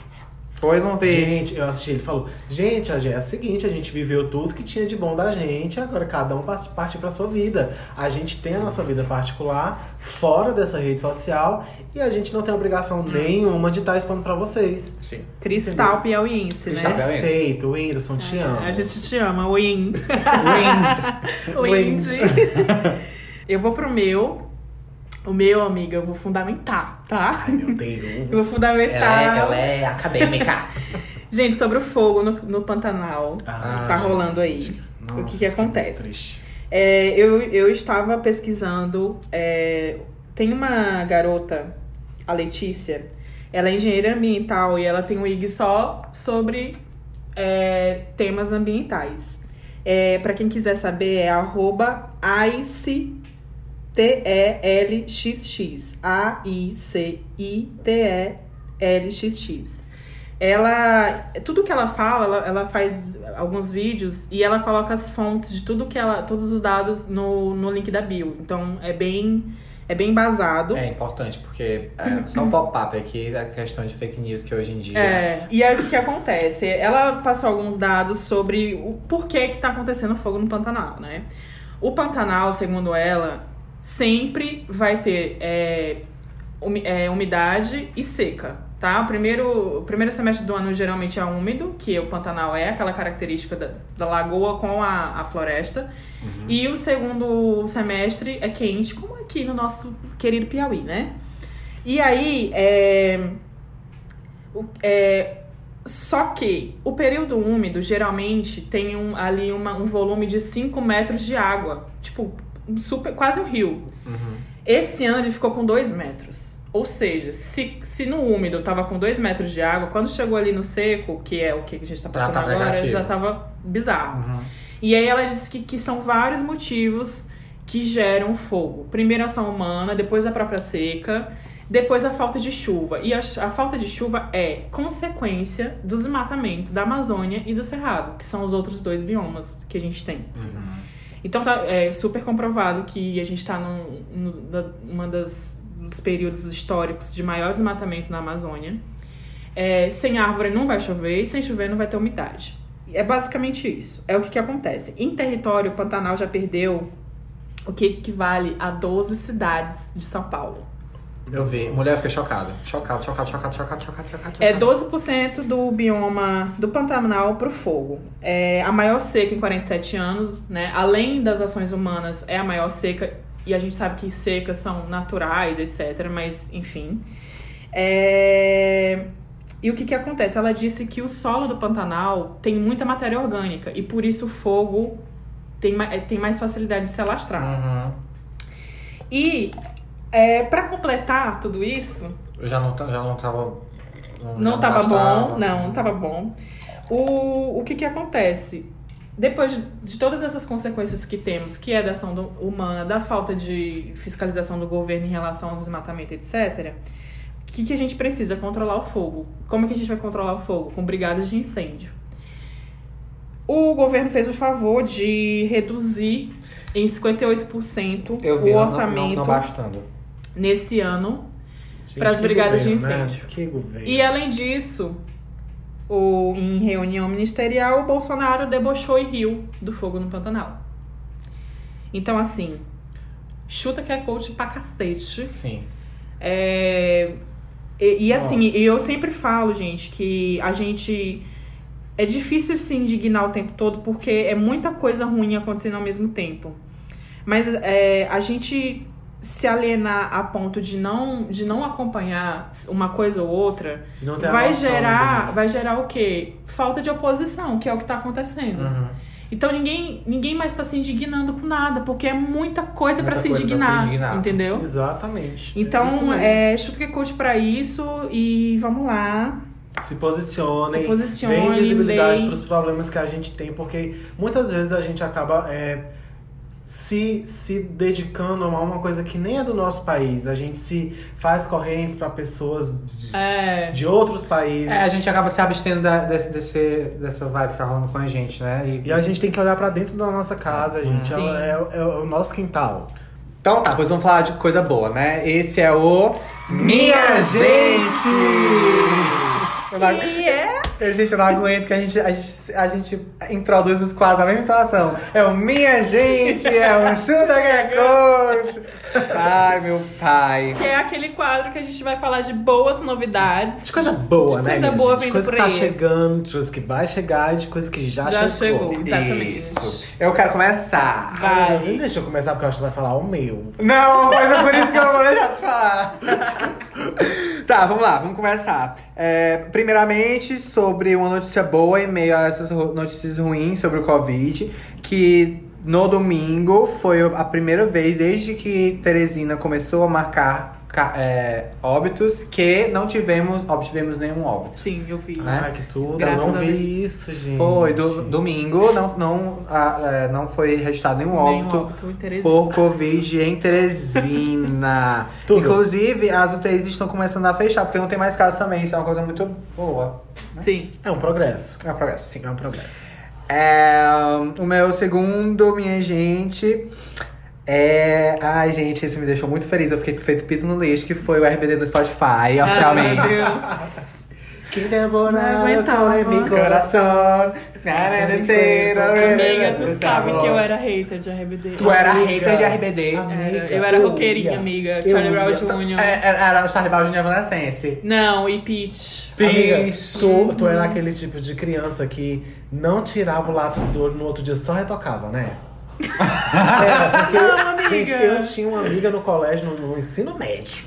Foi, não vi. Gente, eu assisti, ele falou, gente, a gente, é o seguinte, a gente viveu tudo que tinha de bom da gente, agora cada um parte pra sua vida. A gente tem a nossa vida particular fora dessa rede social e a gente não tem obrigação nenhuma de estar expondo pra vocês. Sim. Cristal piauiense, Cristal né? Piauiense. Perfeito, Whindersson, te amo. A gente te ama, Win. Wins. <laughs> Wind. <laughs> Eu vou pro meu. O meu, amiga, eu vou fundamentar, tá? Ai, meu Eu <laughs> vou Deus. Ela fundamentar. é, ela é acadêmica. <laughs> Gente, sobre o fogo no, no Pantanal Ah, que tá rolando aí. Nossa, o que, que acontece? É, eu, eu estava pesquisando. é, tem uma garota, a Letícia, ela é engenheira ambiental e ela tem um IG só sobre é, temas ambientais. É, para quem quiser saber, é arroba ICTELXX. A-I-C-I-T-E-L-X-X. Ela. Tudo que ela fala, ela, ela faz alguns vídeos e ela coloca as fontes de tudo que ela. Todos os dados no, no link da bio. Então é bem. É bem embasado. É importante, porque é, só um pop-up aqui, a questão de fake news que hoje em dia. É, e aí o que, que acontece? Ela passou alguns dados sobre o porquê que tá acontecendo fogo no Pantanal, né? O Pantanal, segundo ela, sempre vai ter é, é, umidade e seca, tá? O primeiro, o primeiro semestre do ano geralmente é úmido, que o Pantanal é aquela característica da, da lagoa com a, a floresta. E o segundo semestre é quente, como aqui no nosso querido Piauí, né? E aí, é, é, só que o período úmido geralmente tem um, ali uma- um volume de 5 metros de água. Tipo, super, quase um rio. Uhum. Esse ano ele ficou com 2 metros. Ou seja, se, se no úmido tava com 2 metros de água, quando chegou ali no seco, que é o que a gente tá Já passando tava agora, negativo. já tava bizarro. Uhum. E aí ela disse que, que são vários motivos que geram fogo. Primeiro a ação humana, depois a própria seca, depois a falta de chuva. E a, a falta de chuva é consequência do desmatamento da Amazônia e do Cerrado, que são os outros dois biomas que a gente tem. Uhum. Então tá é super comprovado que a gente está num, num, da- uma das dos períodos históricos de maior desmatamento na Amazônia. É, sem árvore não vai chover e sem chover não vai ter umidade. É basicamente isso. É o que, que acontece. Em território, o Pantanal já perdeu o que equivale a 12 cidades de São Paulo. Eu vi. Mulher fica chocada. Chocada, chocada, chocada, chocada, chocada, chocada. É 12% do bioma do Pantanal para o fogo. É a maior seca em 47 anos, né? Além das ações humanas, é a maior seca. E a gente sabe que secas são naturais, etc. Mas, enfim. É, E o que, que acontece? Ela disse que o solo do Pantanal tem muita matéria orgânica. E por isso o fogo tem, tem mais facilidade de se alastrar. Uhum. E é, para completar tudo isso, Eu já não, já não tava. Não já tava bastava. bom, não, não tava bom. O, o que que acontece? Depois de, de todas essas consequências que temos, que é da ação do- humana, da falta de fiscalização do governo em relação ao desmatamento, etc., o que, que a gente precisa? Controlar o fogo. Como é que a gente vai controlar o fogo? Com brigadas de incêndio. O governo fez o favor de reduzir em 58% Eu vi, o não- orçamento Não, não, não bastando. Nesse ano Pras que brigadas de governo, né? incêndio. Que governo. E além disso, o, em reunião ministerial, o Bolsonaro debochou e riu do fogo no Pantanal. Então, assim, chuta que é coach pra cacete. Sim. É, e, e assim, Nossa. e eu sempre falo, gente, que a gente. É difícil se indignar o tempo todo porque é muita coisa ruim acontecendo ao mesmo tempo. Mas é, a gente se alienar a ponto de não, de não acompanhar uma coisa ou outra vai gerar, vai gerar o quê? Falta de oposição, que é o que tá acontecendo. Uhum. Então ninguém, ninguém mais tá se indignando com nada, porque é muita coisa Muita se, se indignar, entendeu? Exatamente. Então, mesmo. é, chuta que coach pra isso e vamos lá. Se posicionem. Se posicionem, Deem visibilidade para os problemas que a gente tem, porque muitas vezes a gente acaba é, se, se dedicando a uma coisa que nem é do nosso país. A gente se faz correntes para pessoas de, É. de outros países. É, a gente acaba se abstendo da, desse, desse- dessa vibe que tá rolando com a gente, né? E a gente tem que olhar para dentro da nossa casa, gente. É, Sim. o- é o- é o nosso quintal. Então tá, pois vamos falar de coisa boa, né? Esse é o Minha Gente! E é Eu, gente, eu não aguento que a gente, a gente, a gente introduz os quadros na mesma situação. É o Minha Gente, é o Chuta que é. Ai, meu pai. Que é aquele quadro que a gente vai falar de boas novidades. De coisa boa, De né, coisa minha boa gente? De coisa que tá chegando, de coisa que vai chegar e de coisa que já, Já chegou. chegou. Exatamente. Isso. Eu quero começar. Vai. Ai, deixa eu começar, porque eu acho que tu vai falar o meu. Não, mas é por isso que eu não vou deixar de falar. <laughs> tá, vamos lá, vamos começar. É, primeiramente, sobre uma notícia boa em meio a essas notícias ruins sobre o Covid, que no domingo foi a primeira vez desde que Teresina começou a marcar ca- é, óbitos que não tivemos, obtivemos nenhum óbito. Sim, eu vi. Né? Ai, que tudo. Graças eu não a vi isso, gente. Foi, do, domingo não, não, ah, é, não foi registrado nenhum óbito. óbito. Por Covid em Teresina. <laughs> Tudo. Inclusive, as UTIs estão começando a fechar, porque não tem mais casos também. Isso é uma coisa muito boa. Sim. É um progresso. É um progresso, sim. É um progresso. É, o meu segundo, minha gente, é. Ai, gente, esse me deixou muito feliz. Eu fiquei feito pito no lixo, que foi o RBD no Spotify, oficialmente. Que aguentava. meu Coração. Amiga, tu sabe que eu era hater de RBD. Tu era hater de RBD. Era. Eu era roqueirinha, amiga. Eu Charlie Brown. Jr. É, Era, Charlie Brown de Evanescence. Não, e Peach. Bicho. tu, tu era aquele tipo de criança que não tirava o lápis do olho no outro dia, só retocava, né? Era, <laughs> porque, Não, amiga. gente, eu tinha uma amiga no colégio, no, no ensino médio,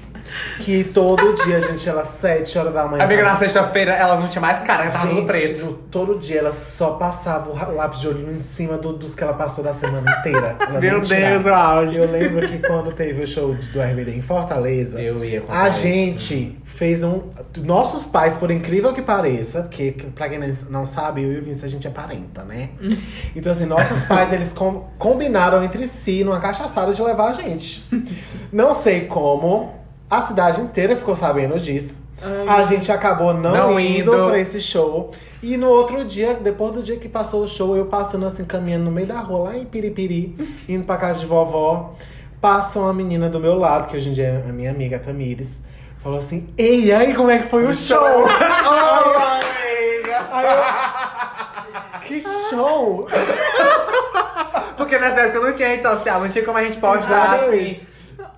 que todo dia a gente ia às 7 horas da manhã. Amiga, na sexta-feira ela não tinha mais cara, ela tava no Gente, preto. todo dia ela só passava o lápis de olho em cima do- dos que ela passou da semana inteira. Ela Meu nem tirava. Deus, o auge. Eu lembro que quando teve o show do RBD em Fortaleza, Eu ia contar a isso. gente fez um. Nossos pais, por incrível que pareça, porque que- pra quem não sabe, eu e o Vinci, a gente é parenta, né? <laughs> Então, assim, nossos pais, eles com- combinaram entre si numa cachaçada de levar a gente. Não sei como, a cidade inteira ficou sabendo disso. Ai, A gente acabou não, Não indo, indo. pra esse show. E no outro dia, depois do dia que passou o show, eu passando assim, caminhando no meio da rua, lá em Piripiri, indo pra casa de vovó. Passa uma menina do meu lado, que hoje em dia é a minha amiga Tamires. Falou assim, ei, e aí, como é que foi o show? Ai, Aí eu, que show! Porque nessa época não tinha rede social, não tinha como a gente postar assim.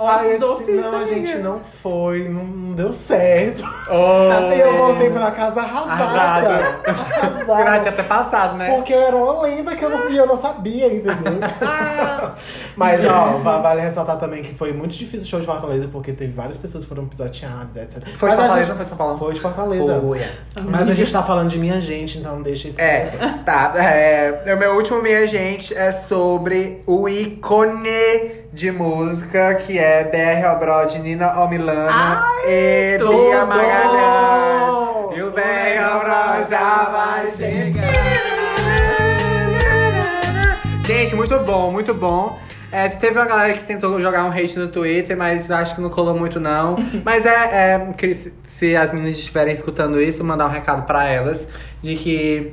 Ossos Aí, do assim, ofício, não, a amiga. gente não foi, não, não deu certo. Oh, Aí eu voltei pra casa arrasada. Arrasada. Tinha até passado, né? Porque eu era uma lenda que eu não, e eu não sabia, entendeu? <laughs> Mas, ó, va- vale ressaltar também que foi muito difícil o show de Fortaleza, porque teve várias pessoas que foram pisoteadas, etc. Foi de a Fortaleza, gente- não foi de São Paulo? Foi de Fortaleza. Foi, é. Mas a gente tá falando de minha gente, então deixa isso. É, tá. É, o meu último, minha gente, é sobre o ícone de música que é BR Obrod, Nina Omilana e tudo! Bia Magalhães. E o BR Obrod já vai chegar. Gente, muito bom, muito bom. É, teve uma galera que tentou jogar um hate no Twitter, mas acho que não colou muito, não. <laughs> mas é, é que se, se as meninas estiverem escutando isso, mandar um recado pra elas de que.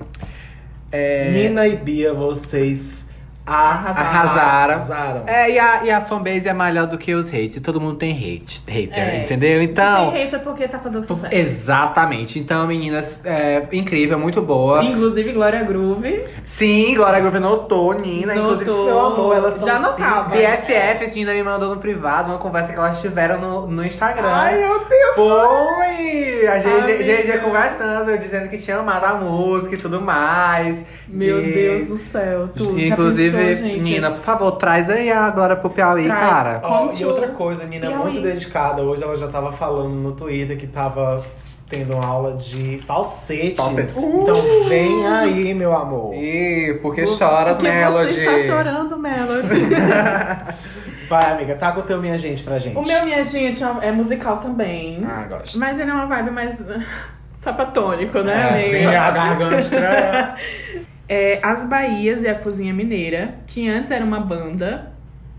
É, Nina e Bia, vocês Arrasaram. arrasaram. arrasaram. É, e a, e a fanbase é melhor do que os hates. E todo mundo tem hate, hater, É, entendeu? Então. Se tem hate é porque tá fazendo sucesso. Exatamente. Então, meninas, é incrível, muito boa. Inclusive, Glória Groove. Sim, Glória Groove notou, Nina. Inclusive, notou. meu amor, elas são Já notava. BFF, Nina me mandou no privado uma conversa que elas tiveram no, no Instagram. Ai, meu Deus. Foi! A GG, conversando, dizendo que tinha amado a música e tudo mais. Meu E- Deus do céu. Tu, já Inclusive, gente? Nina, por favor, traz aí agora pro Piauí, Traz. cara. Como e outra coisa, a Nina é Piauí. muito dedicada. Hoje ela já tava falando no Twitter que tava tendo uma aula de falsete. Falsete. Então vem aí, meu amor. Ih, porque choras, Porque Melody. você está chorando, Melody. <laughs> Vai, amiga, tá com o teu minha gente pra gente. o meu, minha gente, é musical também. Ah, gosto. Mas ele é uma vibe mais uh, <laughs> sapatônico, né, É, amiga? vem a garganta estranha. <laughs> É, As Bahias e a Cozinha Mineira, que antes era uma banda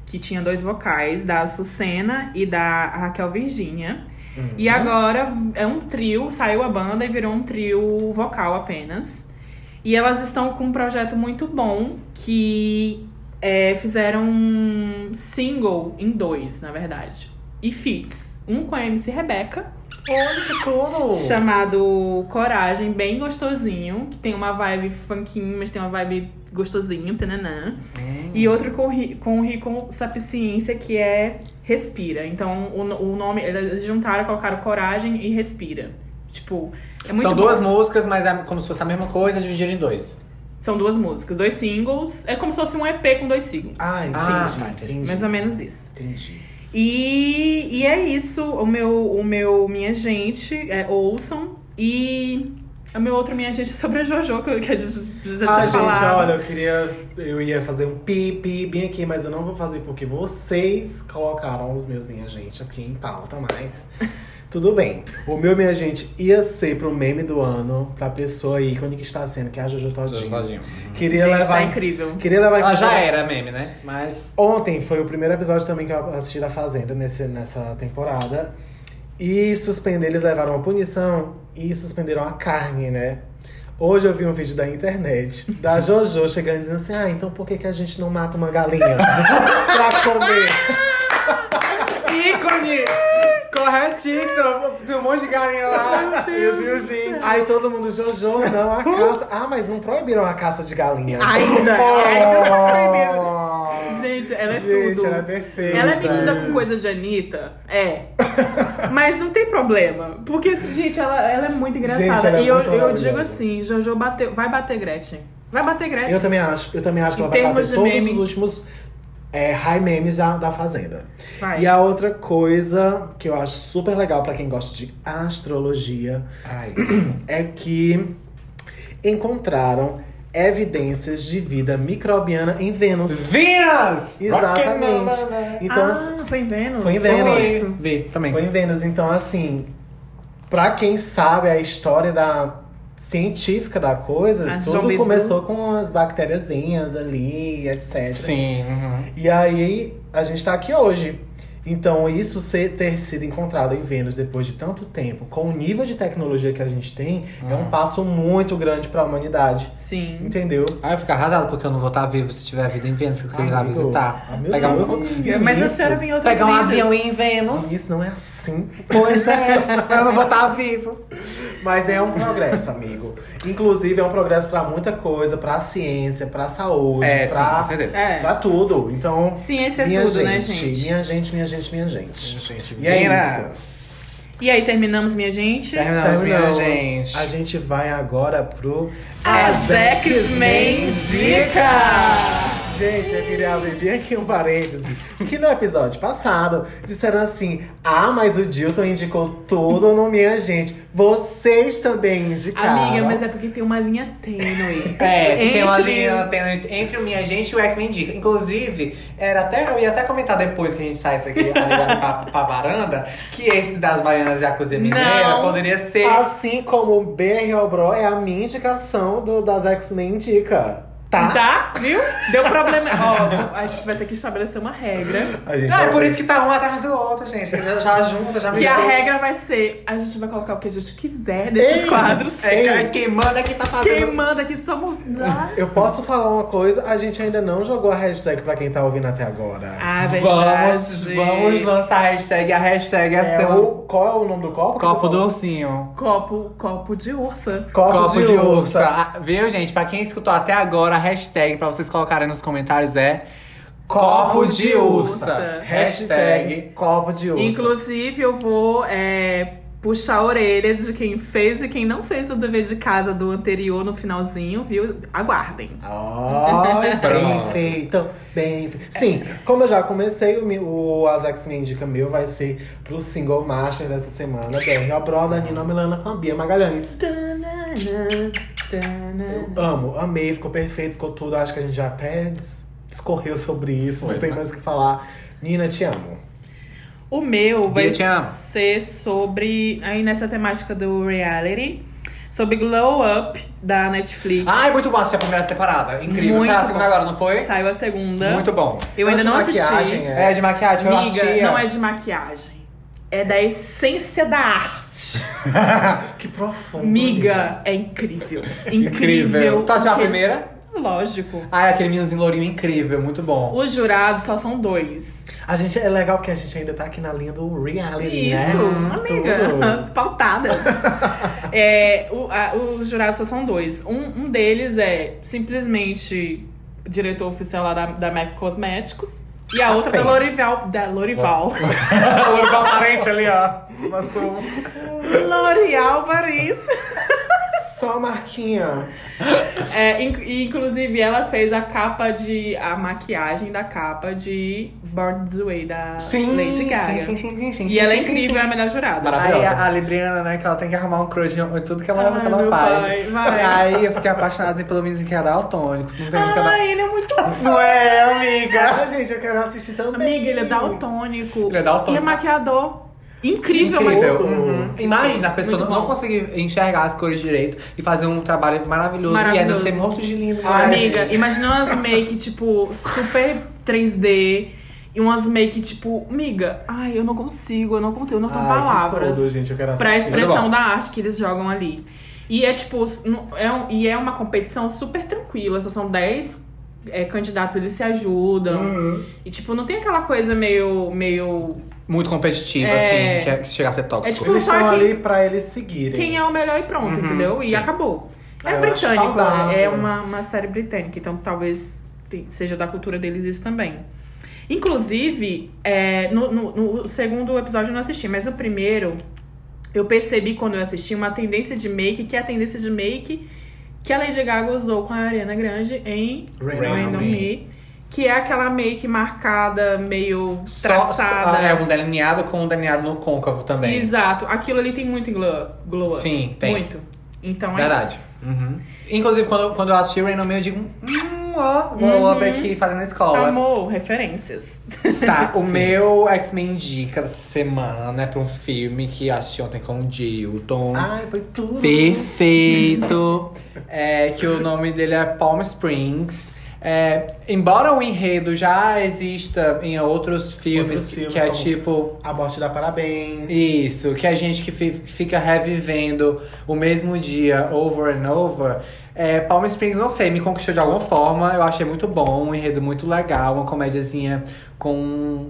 que tinha dois vocais, da Açucena e da Raquel Virgínia. E agora é um trio, saiu a banda e virou um trio vocal apenas. E elas estão com um projeto muito bom que é, fizeram um single em dois, na verdade. E feats. Um com a MC Rebeca Olha que tudo! chamado Coragem, bem gostosinho, que tem uma vibe funkinho, mas tem uma vibe gostosinho, tananã. E outro com, com Rico Sapiciência, que é Respira. Então, o, o nome, eles juntaram, colocaram Coragem e Respira. Tipo, é muito São bom. duas músicas, mas é como se fosse a mesma coisa, dividida em dois. São duas músicas, dois singles. É como se fosse um EP com dois singles. Ah, entendi. Ah, tá, entendi. entendi. Mais ou menos isso. Entendi. E, e é isso, o meu, o meu Minha Gente, é, ouçam. E o meu outro Minha Gente é sobre a Jojo, que que a gente já tinha Ah, gente, falado. olha, eu queria. Eu ia fazer um pi, pi bem aqui, mas eu não vou fazer porque vocês colocaram os meus minha gente aqui em pauta, mas. Tudo bem. O meu, minha gente, ia ser pro meme do ano, pra pessoa ícone que está sendo, que é a Jojo Todinho. Queria Gente, levar. tá incrível. Queria levar em Ela já era meme, né? Mas. Ontem foi o primeiro episódio também que eu assisti da Fazenda nesse, nessa temporada. E suspender, eles levaram uma punição e suspenderam a carne, né? Hoje eu vi um vídeo da internet da <laughs> Jojo chegando dizendo assim: Ah, então por que, que a gente não mata uma galinha <laughs> pra comer? Corretíssimo! Tem um monte de galinha lá. Meu Deus, gente. Aí todo mundo, Jojo, não, a caça. Ah, mas não proibiram a caça de galinha. Ainda, proibiram. Gente, ela é Gente, tudo. ela é perfeita. Ela é metida com coisa de Anitta? É. <laughs> Mas não tem problema. Porque, gente, ela, ela é muito engraçada. Gente, ela é e eu, muito eu maravilhosa. digo assim, Jojo bateu, vai bater Gretchen. Vai bater Gretchen. Eu também acho. Eu também acho que Em ela vai bater todos meme. os últimos é, high memes da, da Fazenda. Vai. E a outra coisa que eu acho super legal pra quem gosta de astrologia Ai. <clears throat> é que encontraram evidências de vida microbiana em Vênus. Venus! Exatamente. Então, ah, foi em Vênus? foi em Vênus. Vi, também. Foi em Vênus. Então, assim, pra quem sabe a história da científica da coisa, A tudo Zombie começou com as bactériazinhas ali, etc. Sim. uhum. E aí, a gente tá aqui hoje. Então, isso ser, ter sido encontrado em Vênus depois de tanto tempo, com o nível de tecnologia que a gente tem, é um Uhum. passo muito grande pra humanidade. Sim. Entendeu? Aí eu fico arrasado porque eu não vou estar vivo se tiver vida em Vênus, que eu queria ir lá visitar. Ah, meu pegar Deus. um, Mas a senhora vem em outras pegar um vidas. avião e ir em Vênus. Isso não é assim. Pois é, eu não vou estar vivo. Mas é um progresso, amigo. Inclusive, é um progresso pra muita coisa, pra ciência, pra saúde, É, certeza. É. pra tudo. Então, Ciência é minha tudo, gente, né, gente? minha gente, minha gente, minha gente. Gente, E é Vênus. E aí, terminamos, minha gente? Terminamos, minha Terminamos. gente. A gente vai agora pro As X-Men Dica! Gente, eu queria abrir bem aqui um parênteses. Que no episódio passado disseram assim: Ah, mas o Dilton indicou tudo no Minha Gente. Vocês também indicaram. Amiga, mas é porque tem uma linha tênue. <laughs> É, tem uma Entre- linha tem entre o Minha Gente e o X-Men Dica. Inclusive, era até, eu ia até comentar depois que a gente saísse aqui ali <laughs> pra, pra varanda, que esse das Baianas e a Cozinha Mineira poderia ser. Assim como o BR Bro é a minha indicação do, das X-Men Indica. Tá? Tá? Viu? Deu problema. Ó, a gente vai ter que estabelecer uma regra. A gente Ah, é vai por isso que tá um atrás do outro, gente. Já, já junta, já E a mistura. regra vai ser: a gente vai colocar o que a gente quiser nesses Ei! quadros. É, quem manda é quem tá fazendo. Quem manda aqui somos nós. Eu posso falar uma coisa, a gente ainda não jogou a hashtag pra quem tá ouvindo até agora. Ah, Vamos, verdade. vamos lançar a hashtag. A hashtag é, É seu o, qual é o nome do copo? copo do ursinho. Copo, copo de ursa. Copo, de, ursa. Ah, Viu, gente? Pra quem escutou até agora, a hashtag pra vocês colocarem nos comentários é Copo de Ursa. Hashtag copo de ursa. Inclusive, eu vou é, puxar a orelha de quem fez e quem não fez o dever de casa do anterior no finalzinho, viu? Aguardem. Ai, bem <laughs> feito, bem feito. Sim, como eu já comecei, o, o Azax Me Indica meu vai ser pro single master dessa semana, BR Obro, da Nina Milana com a Bia Magalhães. Eu amo, amei, ficou perfeito, ficou tudo. Acho que a gente já até dis- discorreu sobre isso, Foi, não tem né? mais o que falar. Nina, te amo. O meu vai Bia, te amo. ser sobre, aí nessa temática do reality, sobre Glow Up da Netflix. Ai, muito bom assistir a primeira temporada. Incrível. Muito Saiu a segunda agora, não foi? Saiu a segunda. Muito bom. Eu ainda não de assisti. é. É, de maquiagem, eu Amiga, assistia. não é de maquiagem. É da essência da arte. <laughs> que profundo. Miga, é incrível. <laughs> Incrível. Incrível. Tu a primeira? Lógico. Ai, aquele meninozinho lourinho incrível, muito bom. Os jurados só são dois. A gente é legal que a gente ainda tá aqui na linha do reality, Isso, né? amiga. Tudo. <laughs> Pautadas. É, o- a- os jurados só são dois. Um, um deles é simplesmente diretor oficial lá da, da MAC Cosméticos. E a outra da Apenas. Lorival. Da Lorival. <laughs> Lorival parente ali, ó. Sua- L'Oréal Paris. Só a marquinha. É, inc- e, inclusive, ela fez a capa de. a maquiagem da capa de Born This Way, da Lady Gaga. sim, sim, sim, sim, E sim, ela é sim, sim, incrível, sim. é a melhor jurada. Aí Maravilhosa. a, a Libriana, né, que ela tem que arrumar um crush em tudo que ela, Ai, que ela meu faz. pai, vai. Aí eu fiquei apaixonada pelo menino que ia dar autônico. Não tem. Ai, ele é muito Não é, amiga? Gente, eu quero assistir também. Amiga, ele é daltônico. Ele é daltônico. E é maquiador. Incrível, Incrível. mas- Uhum. Imagina a pessoa não, não conseguir enxergar as cores direito e fazer um trabalho maravilhoso, Maravilhoso. e ainda ser morto de lindo. Né? Amiga, gente. imagina umas make, tipo, super 3D. E umas make, tipo, amiga, ai, eu não consigo, eu não consigo, eu não tenho Ai, palavras tudo, gente, eu quero pra expressão da arte que eles jogam ali. E é tipo, é um- e é uma competição super tranquila, só são 10 é, candidatos, eles se ajudam. Uhum. E tipo, não tem aquela coisa meio. meio. Muito competitivo, É. assim, que, é- que chega a ser tóxico. É tipo, Eles só estão ali pra eles seguirem. quem é o melhor e pronto, Uhum, entendeu? E sim. acabou. É acho britânico, saudável. é uma, uma série britânica, então talvez seja da cultura deles isso também. Inclusive, é, no, no- no segundo episódio eu não assisti, mas o primeiro eu percebi quando eu assisti uma tendência de make, que é a tendência de make que a Lady Gaga usou com a Ariana Grande em on Me. Que é aquela make marcada, meio Só, traçada. só- é um delineado com um delineado no côncavo também. Exato, aquilo ali tem muito glow, glow up. Sim, tem. Muito. Então é Verdade. isso. Uhum. Inclusive, quando, quando eu assisti Rain on Me, eu digo, hum, ó, glow up Uhum. aqui fazendo escola. Amor, referências. <laughs> Tá, o meu X-Men Dica da semana é pra um filme que assisti ontem com o Dilton. Ai, foi tudo. Perfeito! É, que o nome dele é Palm Springs. É, embora o enredo já exista em outros filmes, Outros filmes que é tipo. A morte dá parabéns. Isso, que a gente que fi- fica revivendo o mesmo dia over and over. É, Palm Springs, não sei, me conquistou de alguma forma. Eu achei muito bom, um enredo muito legal, uma comédiazinha com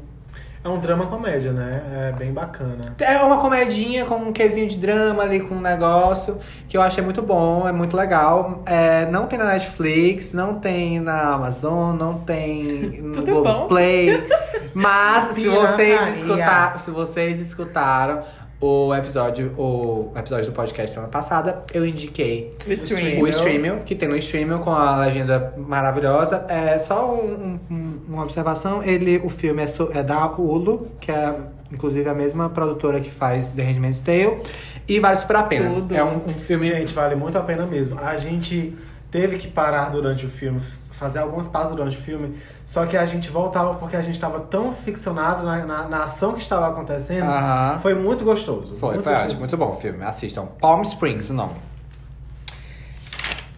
É um drama comédia, né? É bem bacana. É uma comedinha com um quesinho de drama ali, com um negócio que eu achei muito bom, é muito legal. É, não tem na Netflix, não tem na Amazon, não tem <laughs> no bom. Globoplay. <laughs> Mas se vocês, escutar, se vocês escutaram o episódio, o episódio do podcast semana passada, eu indiquei O stream. o que tem no Streamio com a legenda maravilhosa. É só um- um- uma observação, ele, o filme é, so- é da Hulu, que é inclusive a mesma produtora que faz The Handmaid's Tale, e vale super a pena. Tudo. É um, um filme... Gente, vale muito a pena mesmo. A gente teve que parar durante o filme, fazer algumas pausas durante o filme, só que a gente voltava porque a gente estava tão ficcionado na, na, na ação que estava acontecendo. Aham. Foi muito gostoso. Foi, muito foi gostoso. ótimo, muito bom o filme. Assistam. Palm Springs, o nome.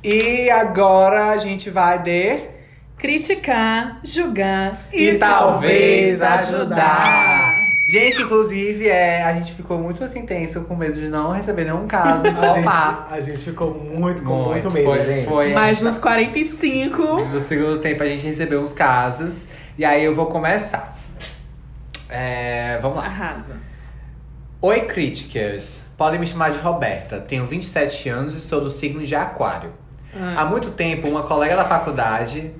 E agora a gente vai de... Criticar, julgar E talvez ajudar. Gente, inclusive, é, a gente ficou muito assim tenso, com medo de não receber nenhum caso e <laughs> A flopar. gente, a gente ficou muito, com Muito, muito, medo, foi- gente. foi. Mais uns 45. No segundo tempo a gente recebeu uns casos. E aí eu vou começar. É, vamos lá. Arrasa. Oi, críticas. Podem me chamar de Roberta. Tenho 27 anos e sou do signo de Aquário. Há Ah. muito tempo, uma colega da faculdade,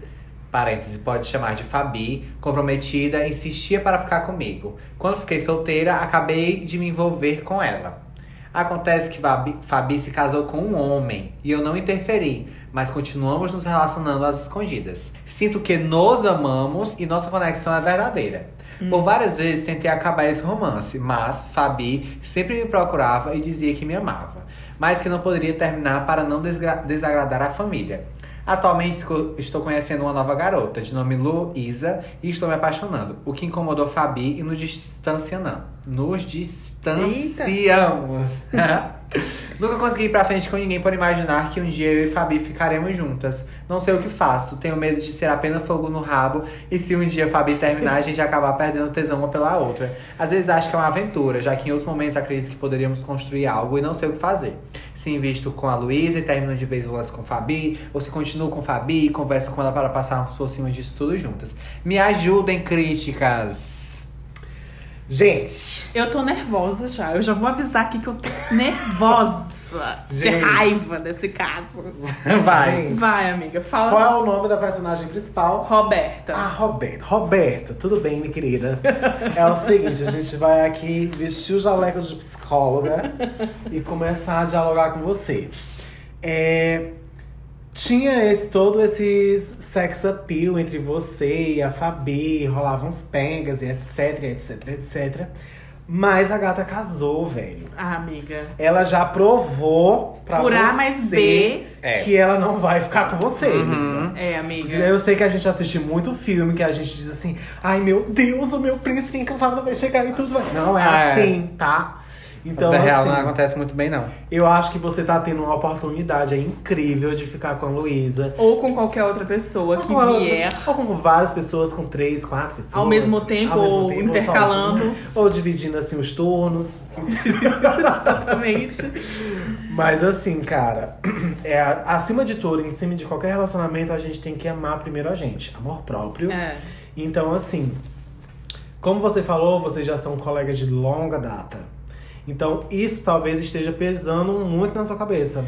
parêntese, pode chamar de Fabi, comprometida, insistia para ficar comigo. Quando fiquei solteira, acabei de me envolver com ela. Acontece que Fabi, Fabi se casou com um homem e eu não interferi, mas continuamos nos relacionando às escondidas. Sinto que nos amamos e nossa conexão é verdadeira. Por várias vezes tentei acabar esse romance, mas Fabi sempre me procurava e dizia que me amava, mas que não poderia terminar para não desagradar a família. Atualmente estou conhecendo uma nova garota, de nome Luísa, e estou me apaixonando, o que incomodou Fabi e nos distanciamos. Nos distanciamos. <laughs> Nunca consegui ir pra frente com ninguém por imaginar que um dia eu e Fabi ficaremos juntas. Não sei o que faço, tenho medo de ser apenas fogo no rabo e se um dia Fabi terminar, a gente acabar perdendo tesão uma pela outra. Às vezes acho que é uma aventura, já que em outros momentos acredito que poderíamos construir algo e não sei o que fazer. Se invisto com a Luísa e termino de vez o lance com Fabi, ou se continuo com Fabi e converso com ela para passarmos por cima disso tudo juntas. Me ajudem, críticas! Gente, Eu tô nervosa já. Eu já vou avisar aqui que eu tô nervosa. de raiva desse caso. Vai! Gente. Vai, amiga. Fala. qual é o nome da personagem principal? Roberta. Ah, Roberta. Roberta, tudo bem, minha querida? É o seguinte, a gente vai aqui vestir o jaleco de psicóloga e começar a dialogar com você. É, tinha esse, todo esse sex appeal entre você e a Fabi, rolavam uns pengas e etc, etc, etc. Mas a gata casou, velho. Ah, amiga. Ela já provou pra Por você A mais B. É. que ela não vai ficar com você. Uhum. É, amiga. Eu sei que a gente assiste muito filme que a gente diz assim: ai meu Deus, o meu príncipe encantado vai chegar e tudo vai. Não é Ah, é. assim, tá? Então, Na real, não assim, acontece muito bem, não. eu acho que você tá tendo uma oportunidade aí incrível de ficar com a Luísa. Ou com qualquer outra pessoa que Ou com- vier. Ou com várias pessoas, com três, quatro pessoas. Ao mesmo tempo, ou intercalando. sozinho, ou dividindo assim os turnos. Exatamente. <laughs> Mas assim, cara, é, acima de tudo, em cima de qualquer relacionamento, a gente tem que amar primeiro a gente. Amor próprio. É. Então, assim, como você falou, vocês já são colegas de longa data. Então, isso talvez esteja pesando muito na sua cabeça.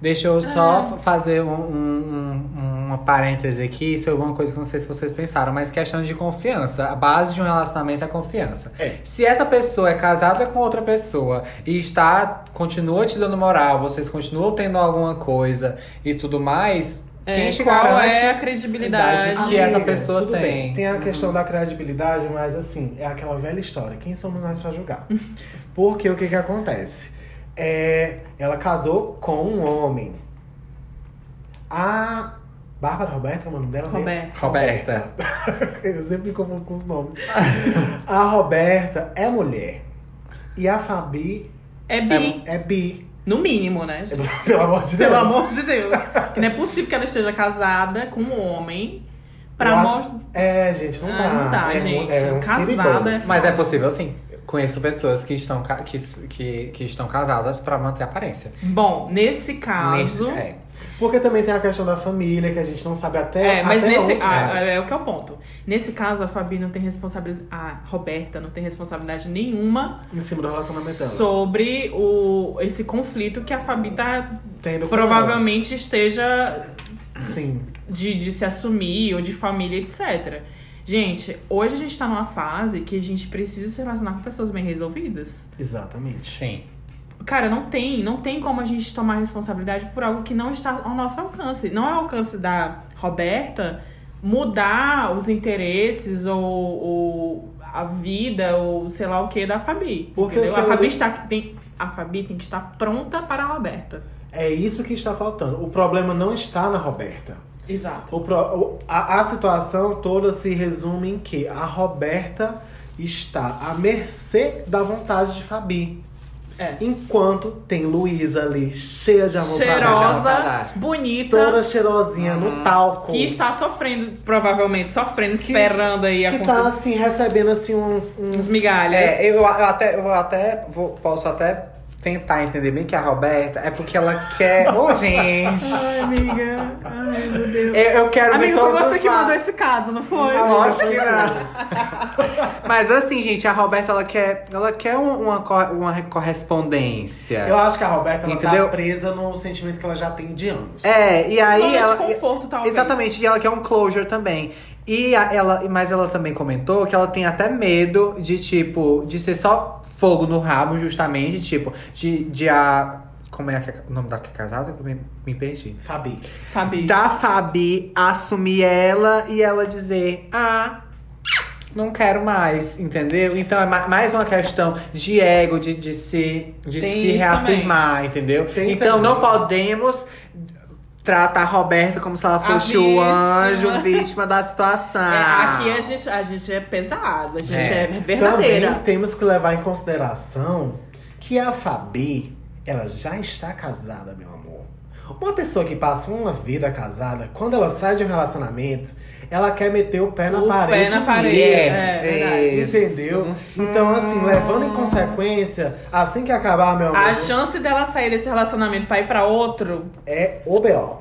Deixa eu só fa- fazer um, um- um- uma parêntese aqui sobre uma coisa que eu não sei se vocês pensaram, mas questão de confiança. A base de um relacionamento é a confiança. É. Se essa pessoa é casada com outra pessoa e está, continua te dando moral, vocês continuam tendo alguma coisa e tudo mais, É, quem te qual garante é a credibilidade? que essa pessoa tudo tem. bem, Tem a questão da credibilidade, mas assim, é aquela velha história. Quem somos nós pra julgar? <laughs> Porque o que que acontece? É, ela casou com um homem. A Bárbara Roberta, é o nome dela? Roberta. Roberta. <laughs> Eu sempre me confundo com os nomes. a Roberta é mulher. E a Fabi É bi. é, é bi. No mínimo, né? gente? <laughs> Pelo amor de Deus. Pelo amor de Deus. Que não é possível que ela esteja casada com um homem pra acho- É, gente, não Ah, dá. não dá, é, gente. É um Casada é Mas é possível sim. Conheço pessoas que estão, ca- que, que, que estão casadas pra manter a aparência. Bom, nesse caso. Nesse- é. Porque também tem a questão da família, que a gente não sabe até. É, mas até nesse. onde ah, é. é. o que é o ponto. Nesse caso, a Fabi não tem responsabilidade. A Roberta não tem responsabilidade nenhuma Em cima do relacionamento dela. sobre o, esse conflito que a Fabi tá. Tendo com Provavelmente esteja. Sim. de, de se assumir ou de família, etc. Gente, hoje a gente tá numa fase que a gente precisa se relacionar com pessoas bem resolvidas. Exatamente. Sim. Cara, não tem, não tem como a gente tomar responsabilidade por algo que não está ao nosso alcance. Não é ao alcance da Roberta mudar os interesses ou, ou a vida ou sei lá o que da Fabi. Porque entendeu? A eu- Fabi está tem a Fabi tem que estar pronta para a Roberta. É isso que está faltando. O problema não está na Roberta. Exato. O a, a situação toda se resume em que a Roberta está à mercê da vontade de Fabi. É. Enquanto tem Luísa ali, cheia de amor Cheirosa. bonita, toda cheirosinha Uhum. no talco. que está sofrendo, provavelmente sofrendo, Que- esperando aí a que conta- tá assim, recebendo assim uns, uns uns migalhas. É, eu, eu até, eu até vou, posso até tentar entender bem que a Roberta é porque ela quer. Ô, gente! Ai, amiga. Ai, meu Deus. Eu, eu quero ver Amigo, foi todos você os que lados. mandou esse caso, não foi? Ah, Lógico que não. Mas assim, gente, a Roberta ela quer, ela quer um- uma, uma correspondência. Eu acho que a Roberta ela Entendeu? tá presa no sentimento que ela já tem de anos. É, e aí Zona ela. de conforto, talvez. Exatamente, e ela quer um closure também. E a- ela, mas ela também comentou que ela tem até medo de, tipo, de ser só fogo no rabo, justamente, tipo, de, de a. Como é que é o nome da que é casada? Que eu me, me perdi. Fabi. Fabi. Da Fabi assumir ela e ela dizer, ah. Não quero mais, entendeu? Então é ma- mais uma questão de ego, de, de se, de Tem se reafirmar, entendeu? Tem então também. não podemos tratar a Roberta como se ela fosse o anjo vítima da situação. É, aqui a gente, a gente é pesado, a gente é, É. verdadeira. Também temos que levar em consideração que a Fabi, ela já está casada, meu amor. Uma pessoa que passa uma vida casada, quando ela sai de um relacionamento, ela quer meter o pé na O pé parede. na parede, mesmo. é, verdade. Entendeu? Então, assim, levando em consequência, assim que acabar, meu amor, A chance dela sair desse relacionamento pra ir pra outro é o B.O.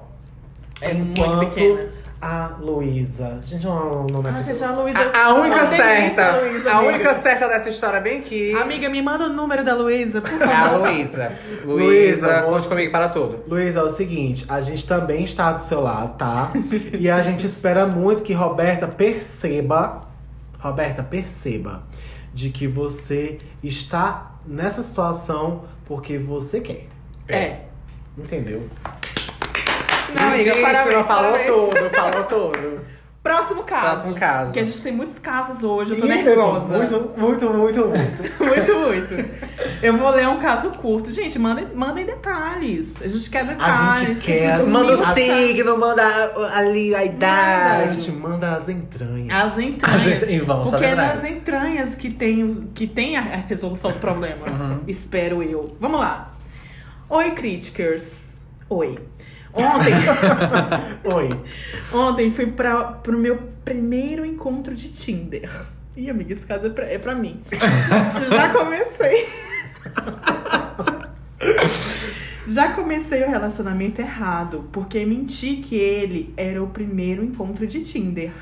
é muito Enquanto pequena. A Luísa. Gente, não, não é Ah, gente, a Luísa. A, a única certa, Luísa, a amiga. única certa dessa história bem aqui Amiga, me manda o número da Luísa, por é a favor. Luísa. <laughs> Luísa, Luísa, conte comigo para tudo. Luísa, é o seguinte, a gente também está do seu lado, tá? e a gente espera muito que Roberta perceba, Roberta, perceba de que você está nessa situação porque você quer. É. Entendeu? Não, amiga, Lindíssima, parabéns. falou parabéns. tudo, falou tudo. Próximo caso. Próximo caso. Porque a gente tem muitos casos hoje, eu tô Ih, nervosa. Muito, muito, muito, muito. <laughs> muito, muito. Eu vou ler um caso curto. Gente, mandem, mandem detalhes. A gente quer detalhes. quer, a gente Manda o signo, manda ali a A idade. gente manda as entranhas. As entranhas. E vamos Porque é nas entranhas que tem, os- que tem a a resolução do problema. Uhum. Espero eu. Vamos lá. Oi, Criticers. Oi. Ontem, <laughs> Oi. ontem fui pra, pro meu primeiro encontro de Tinder. Ih, amiga, esse caso é pra, é pra mim. <laughs> Já comecei. <laughs> Já comecei o relacionamento errado, porque menti que ele era o primeiro encontro de Tinder. <laughs>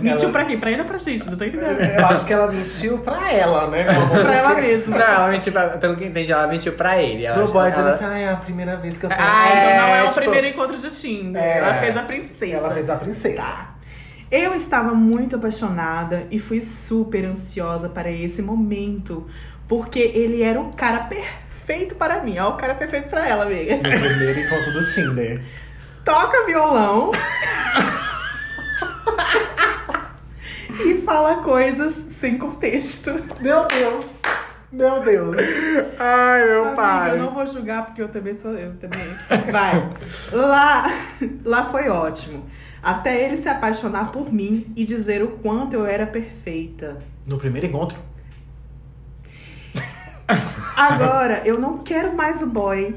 Mentiu Ela- pra quem? Pra ele ou pra gente? Não tô entendendo. Eu acho que ela mentiu pra ela, né? pra ela mesma. Não, ela mentiu, pra- pelo que entendi, ela mentiu pra ele. Ela, Pro boy dizendo ela- assim, ah, é a primeira vez que eu tô Ah, então não é, É, o tipo- primeiro encontro de Tinder. É. Ela fez a princesa. Ela fez a princesa. Tá. Eu estava muito apaixonada e fui super ansiosa para esse momento, porque ele era o cara perfeito para mim. Ó, o cara perfeito para ela, amiga. No primeiro encontro do Tinder. <laughs> Toca violão. e fala coisas sem contexto. Meu Deus! Meu Deus! Ai, meu Amiga, pai. eu não vou julgar porque eu também sou eu também. Vai. Lá, lá foi ótimo. Até ele se apaixonar por mim e dizer o quanto eu era perfeita. No primeiro encontro? Agora, eu não quero mais o boy.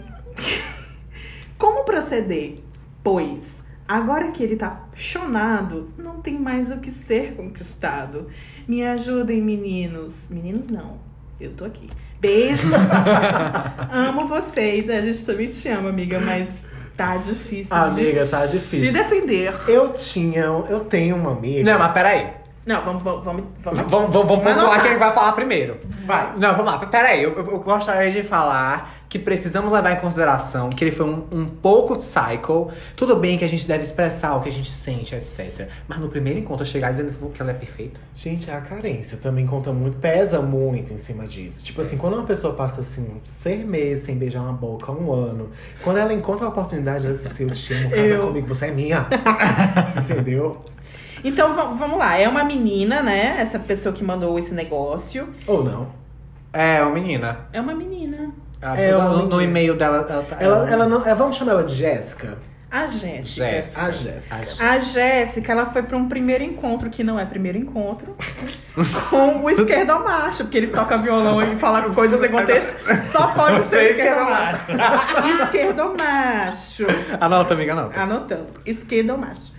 Como proceder? Pois, agora que ele tá apaixonado, não tem mais o que ser conquistado. Me ajudem, meninos. Meninos, não. Eu tô aqui. Beijos. <laughs> Amo vocês. A gente também te ama, amiga, mas tá difícil Amiga, de tá difícil. te defender. Eu tinha, eu tenho uma amiga. Não, mas peraí. Não, vamos, vamos, vamos. vamos. Vamos, vamos, vamos pontuar quem vai falar primeiro. Vai. Não, vamos lá. Peraí, eu, eu, eu gostaria de falar que precisamos levar em consideração que ele foi um, um pouco psycho. Tudo bem que a gente deve expressar o que a gente sente, etc. Mas no primeiro encontro, chegar dizendo que ela é perfeita. Gente, a carência também conta muito, pesa muito em cima disso. Tipo assim, quando uma pessoa passa assim, seis meses sem beijar uma boca, um ano, quando ela encontra a oportunidade de dizer, eu te amo, casa Eu. comigo, você é minha. <laughs> Entendeu? Então va- vamos lá. É uma menina, né? Essa pessoa que mandou esse negócio. Ou não. É, uma menina. É uma menina. Ela- É, uma no, no menina. e-mail dela, ela tá. Ela, ela não. é, vamos chamar ela de Jéssica? A Jéssica. Jéssica. A Jéssica. A Jéssica, ela foi pra um primeiro encontro, que não é primeiro encontro, <laughs> com o esquerdomacho, porque ele toca violão e fala <laughs> coisas sem contexto. Só pode ser esquerdomacho. Esquerdomacho. Anota, amiga, anota. Anotando. Esquerdomacho.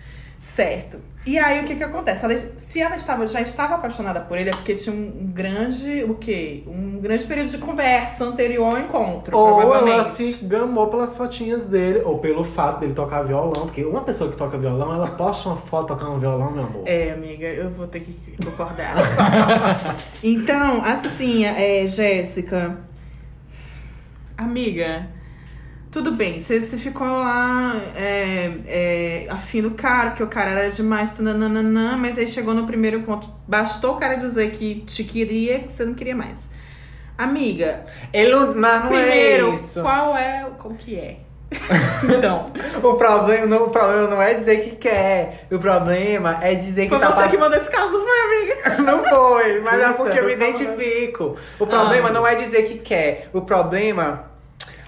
Certo. E aí, o que que acontece? Ela- se ela estava, já estava apaixonada por ele, é porque tinha um, grande, o quê? Um grande período de conversa anterior ao encontro, Ou provavelmente. ela se gamou pelas fotinhas dele, ou pelo fato dele tocar violão. Porque uma pessoa que toca violão, ela posta uma foto tocando violão, meu amor. É, amiga, eu vou ter que concordar. <laughs> então, assim, é, Jéssica. Amiga, tudo bem, você, você ficou lá é, é, afim do cara, porque o cara era demais, tananana, mas aí chegou no primeiro encontro. Bastou o cara dizer que te queria, que você não queria mais. Amiga, Ele não, mas não primeiro, é isso. qual é. Qual que é? <laughs> então, O problema, não, o problema não é dizer que quer. O problema é dizer que foi tá você que mandou esse caso, não foi, amiga? <laughs> Não foi, mas é porque eu me identifico. O problema Ah. não é dizer que quer. O problema.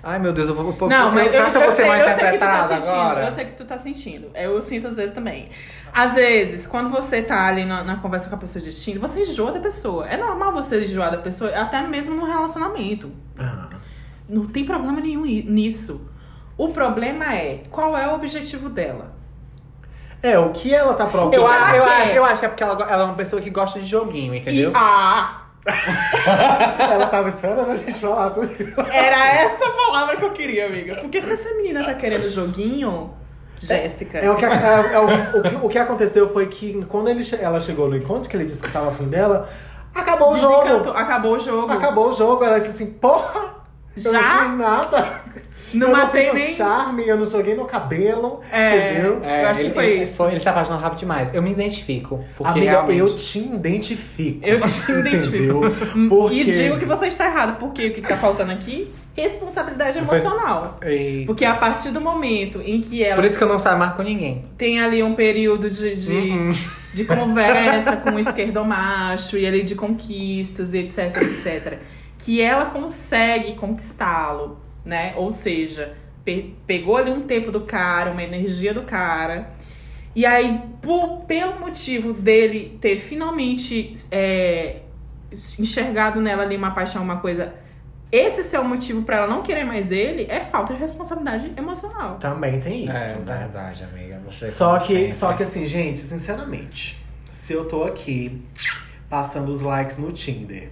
Ai, meu Deus, eu vou. eu- Não, mas será eu, que eu vou eu ser sei, mal eu sei que tu tá interpretada sentindo, agora? Eu sei que tu tá sentindo. Eu sinto às vezes também. Às vezes, quando você tá ali na, na conversa com a pessoa de destino, você enjoa da pessoa. É normal você enjoar da pessoa, até mesmo no relacionamento. Ah, Não tem problema nenhum nisso. O problema é qual é o objetivo dela. É, o que ela tá procurando. Eu, eu, acho, eu acho que é porque ela, ela é uma pessoa que gosta de joguinho, entendeu? E, ah, <laughs> Ela tava esperando a gente falar tudo. era essa palavra que eu queria, amiga. Porque se essa menina tá querendo joguinho, Jéssica. É o que, é, é o, o o que aconteceu foi que quando ele, ela chegou no encontro, que ele disse que tava afim dela, acabou o jogo. Acabou o jogo. Acabou o jogo. Ela disse assim, porra, eu Já? não fiz nada. Não matei nem- o charme, eu não joguei no cabelo, É. entendeu? Eu acho que ele, foi ele, isso. Ele se apaixonou rápido demais. Eu me identifico. Porque Amiga, realmente. eu te identifico. Eu te <laughs> identifico. Entendeu? Porque... E digo que você está errado, porque o que tá faltando aqui? Responsabilidade emocional. Ei. Porque a partir do momento em que ela Por isso que eu não saio mais com ninguém. tem ali um período de, de, Uhum. de conversa com o esquerdomacho e ali de conquistas e etc, etc. Que ela consegue conquistá-lo, né? Ou seja, pe- pegou ali um tempo do cara, uma energia do cara. E aí, por- pelo motivo dele ter finalmente é, enxergado nela ali uma paixão, uma coisa. Esse ser o motivo pra ela não querer mais ele é falta de responsabilidade emocional. Também tem isso, é né? verdade, amiga. Você Só que, sempre. só que assim, gente, sinceramente, se eu tô aqui passando os likes no Tinder,